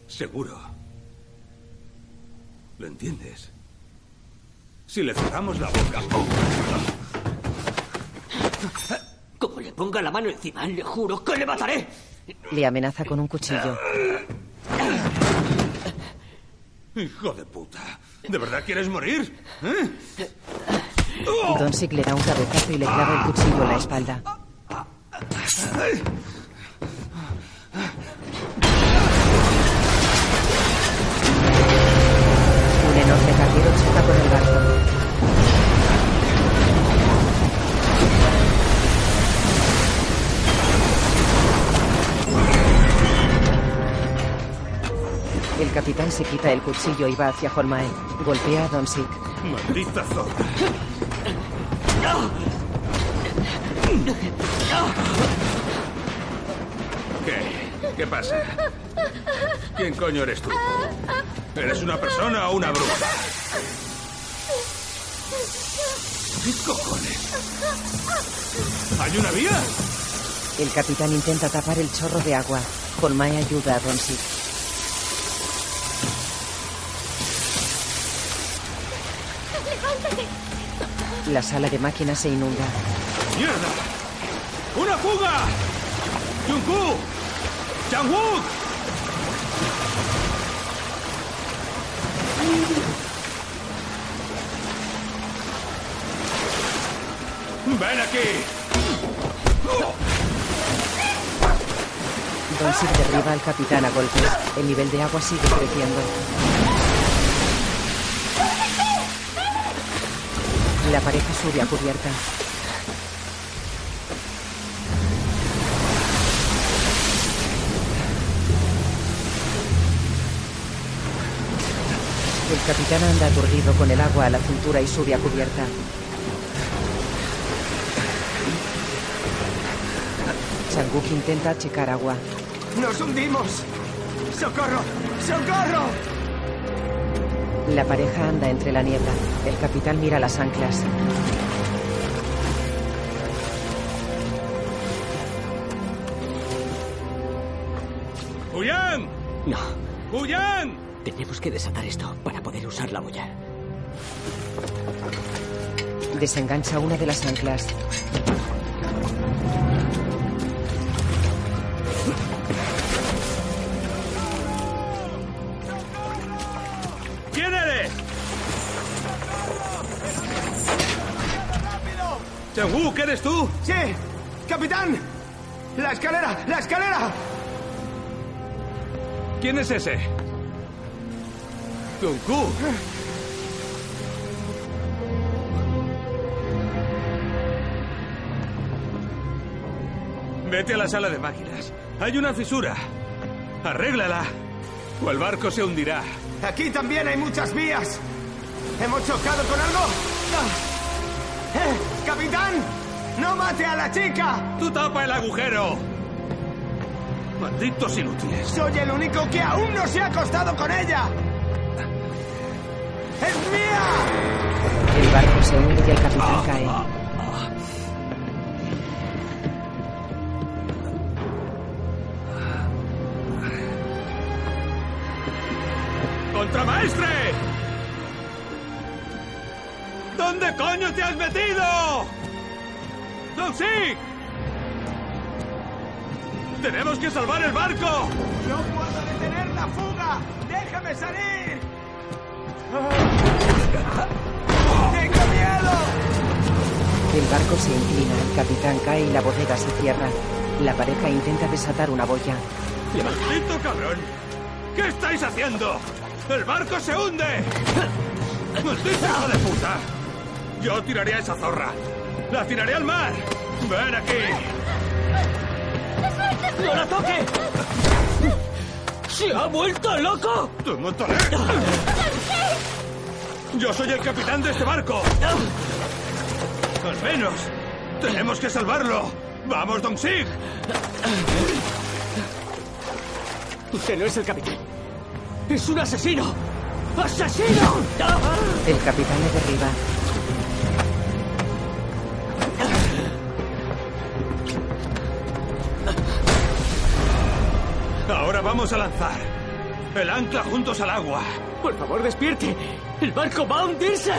Seguro. ¿Lo entiendes? Si le cerramos la boca. Como le ponga la mano encima, le juro que le mataré. Le amenaza con un cuchillo. Hijo de puta. ¿De verdad quieres morir? ¿Eh? Donsik le da un cabezazo y le clava el cuchillo en la espalda. Un enorme carguero choca con el barco. El capitán se quita el cuchillo y va hacia Holmae. Golpea a Donsik. Maldita zorra. ¿Qué? ¿Qué pasa? ¿Quién coño eres tú? ¿Eres una persona o una bruja? ¿Qué cojones? ¿Hay una vía? El capitán intenta tapar el chorro de agua. Holmae ayuda a Donsik. La sala de máquinas se inunda. ¡Mierda! ¡Una fuga! ¡Yunku! ¡Changwook! ¡Ven aquí! Donsik derriba al capitán a golpes. El nivel de agua sigue creciendo. La pareja sube a cubierta. El capitán anda aturdido con el agua a la cintura y sube a cubierta. Changuk intenta checar agua. ¡Nos hundimos! ¡Socorro! ¡Socorro! La pareja anda entre la niebla. El capitán mira las anclas. ¡Huyan! No. ¡Huyan! Tenemos que desatar esto para poder usar la boya. Desengancha una de las anclas. Changwook, ¿eres tú? ¡Sí! ¡Capitán! ¡La escalera! ¡La escalera! ¿Quién es ese? Yunku. Vete a la sala de máquinas. Hay una fisura. Arréglala. O el barco se hundirá. Aquí también hay muchas vías. ¿Hemos chocado con algo? ¡Eh! ¡Capitán! ¡No mate a la chica! ¡Tú tapa el agujero! Malditos inútiles. Soy el único que aún no se ha acostado con ella. ¡Es mía! El barco se hunde y el capitán cae. ¡Contramaestre! ¿Dónde coño te has metido? ¡Don Sig! ¡Tenemos que salvar el barco! ¡No puedo detener la fuga! ¡Déjame salir! ¡Tengo miedo! El barco se inclina, el capitán cae y la bodega se cierra. La pareja intenta desatar una boya. ¡Maldito cabrón! ¿Qué estáis haciendo? ¡El barco se hunde! ¡Maldito hijo de puta! Yo tiraré a esa zorra. ¡La tiraré al mar! ¡Ven aquí! ¡No la toque! ¡Se ha vuelto loco! ¡Te mataré! ¡Yo soy el capitán de este barco! ¡Al menos! ¡Tenemos que salvarlo! ¡Vamos, Don Sig! Usted no es el capitán. ¡Es un asesino! ¡Asesino! El capitán le derriba. Vamos a lanzar el ancla juntos al agua. Por favor, despierte. El barco va a hundirse.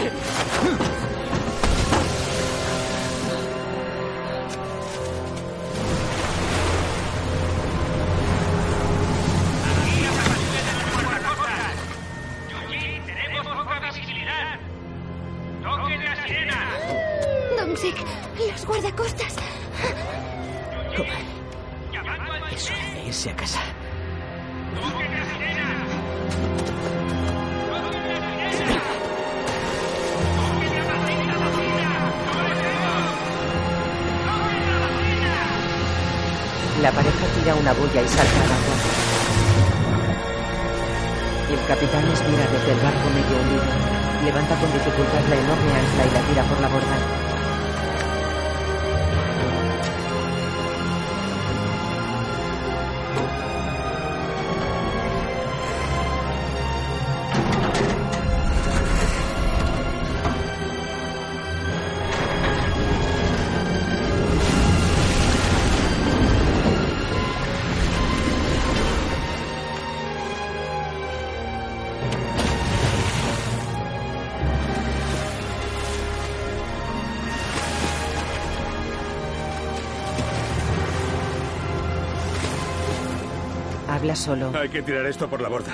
Habla solo. Hay que tirar esto por la borda.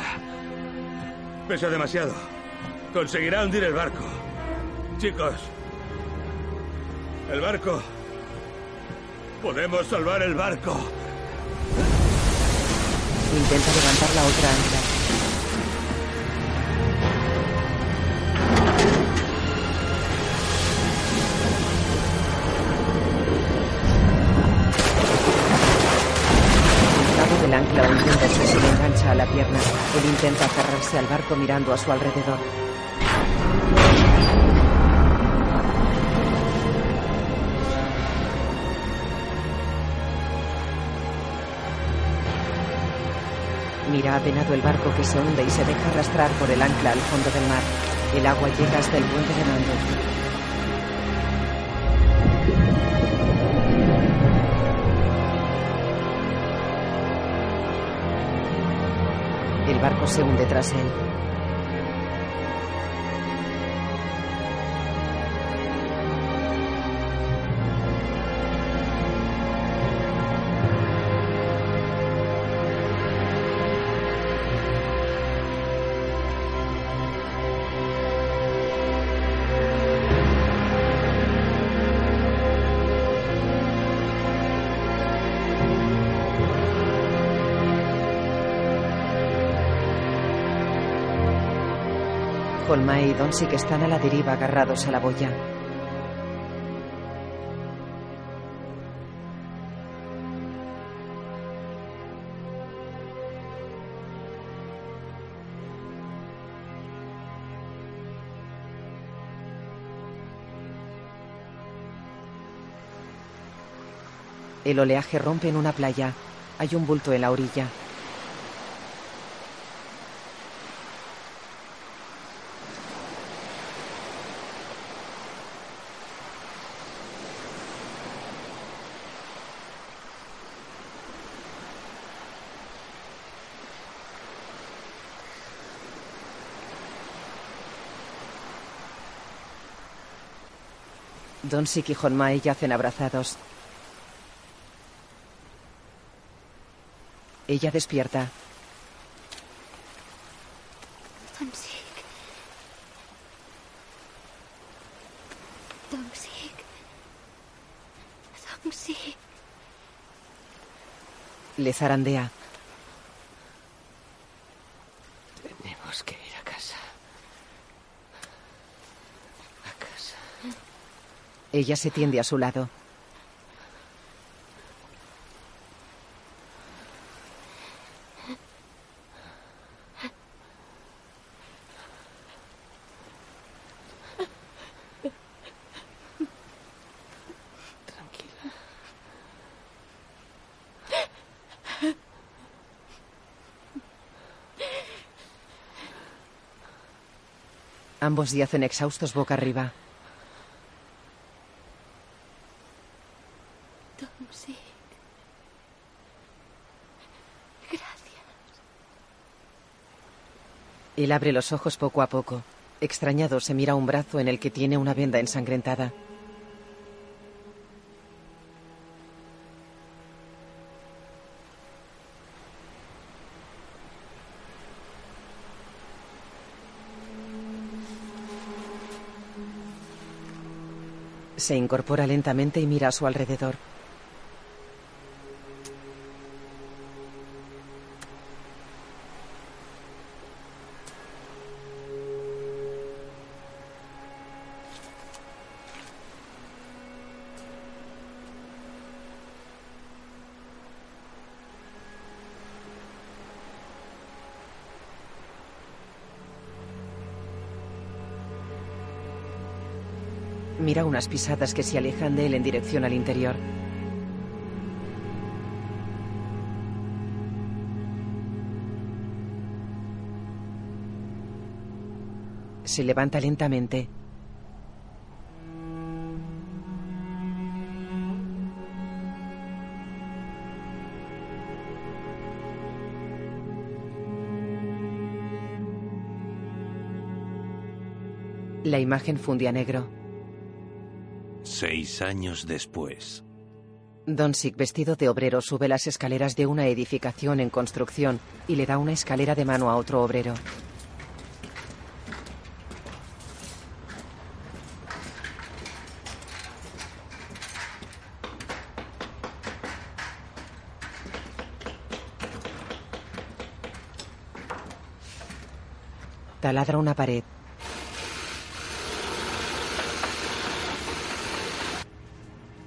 Pesa demasiado. Conseguirá hundir el barco. Chicos. El barco. Podemos salvar el barco. Intenta levantar la otra ancla. Él intenta aferrarse al barco mirando a su alrededor. Mira apenado el barco que se hunde y se deja arrastrar por el ancla al fondo del mar. El agua llega hasta el puente de mando. El barco se hunde tras él. Holma y Donsik están a la deriva agarrados a la boya. El oleaje rompe en una playa. Hay un bulto en la orilla. Donsik y Honmai yacen abrazados. Ella despierta. Donsik. Donsik. Donsik. Le zarandea. Tenemos que ir a casa. A casa. Ella se tiende a su lado. Ambos yacen exhaustos boca arriba. Donsik. Gracias. Él abre los ojos poco a poco. Extrañado, se mira un brazo en el que tiene una venda ensangrentada. Se incorpora lentamente y mira a su alrededor. Mira unas pisadas que se alejan de él en dirección al interior. Se levanta lentamente. La imagen funde a negro. Seis años después. Donsik, vestido de obrero, sube las escaleras de una edificación en construcción y le da una escalera de mano a otro obrero. Taladra una pared.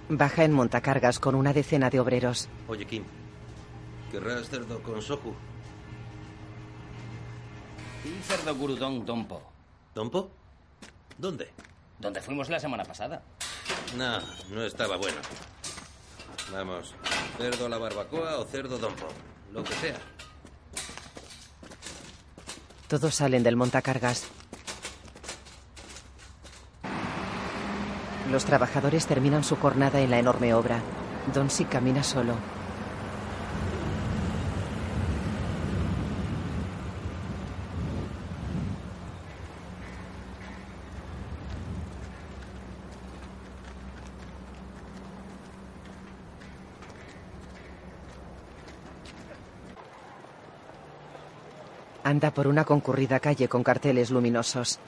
Baja en montacargas con una decena de obreros. Oye, Kim, ¿querrás cerdo con soju? Y cerdo gurudón dompo. ¿Dompo? ¿Dónde? Donde fuimos la semana pasada. No, no estaba bueno. Vamos, cerdo a la barbacoa o cerdo dompo, lo que sea. Todos salen del montacargas. Los trabajadores terminan su jornada en la enorme obra. Donsik camina solo. Anda por una concurrida calle con carteles luminosos.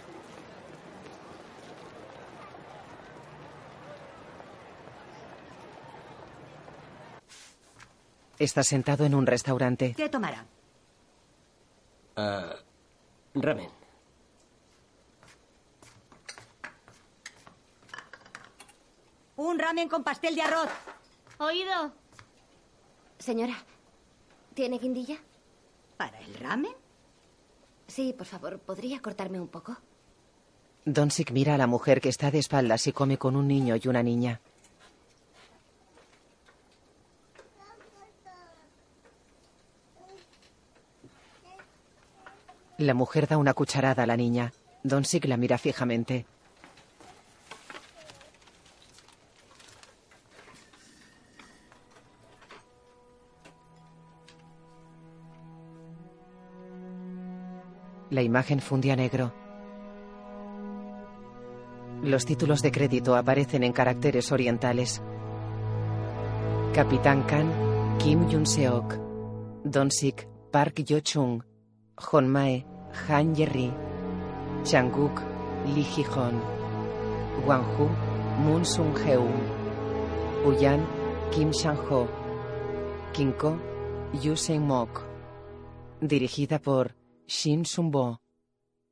Está sentado en un restaurante. ¿Qué tomará? Ah, ramen. Un ramen con pastel de arroz. Oído. Señora, ¿tiene guindilla? ¿Para el ramen? Sí, por favor, ¿podría cortarme un poco? Donsik mira a la mujer que está de espaldas y come con un niño y una niña. La mujer da una cucharada a la niña. Donsik la mira fijamente. La imagen fundía negro. Los títulos de crédito aparecen en caracteres orientales. Capitán Khan, Kim Yun-seok. Donsik, Park Yo-chung. Honmae, Han Ye-ri. Changuk, Lee Ji-hon. Wanghu, Moon Sung-heung. Uyan, Kim Sang-ho. Kinko, Yu Seung-mok. Dirigida por Shin Sung-bo.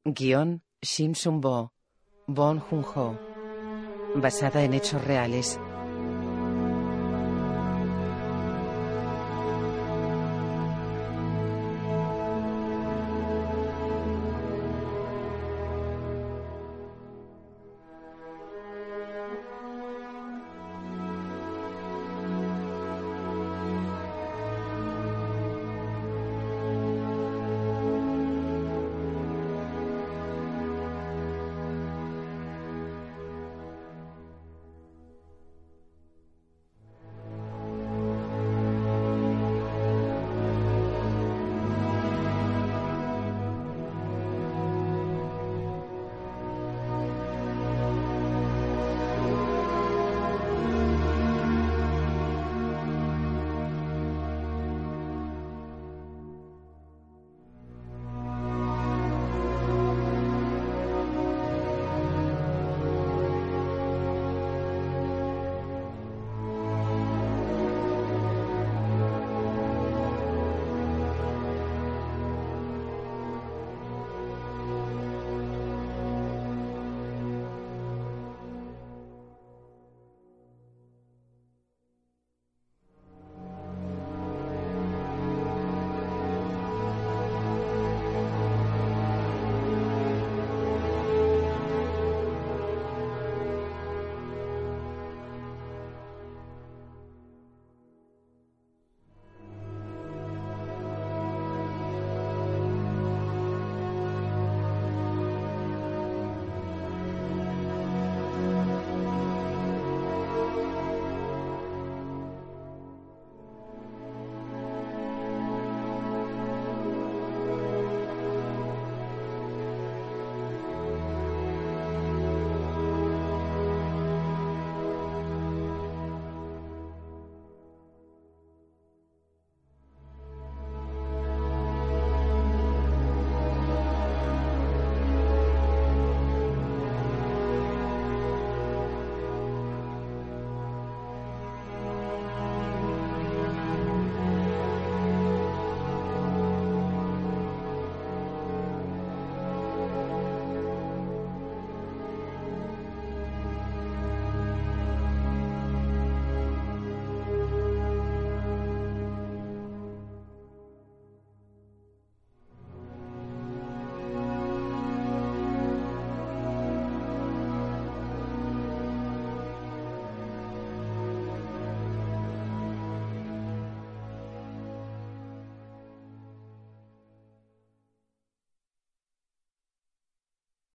Guión, Shin Sung-bo. Bon Jun-ho. Basada en hechos reales.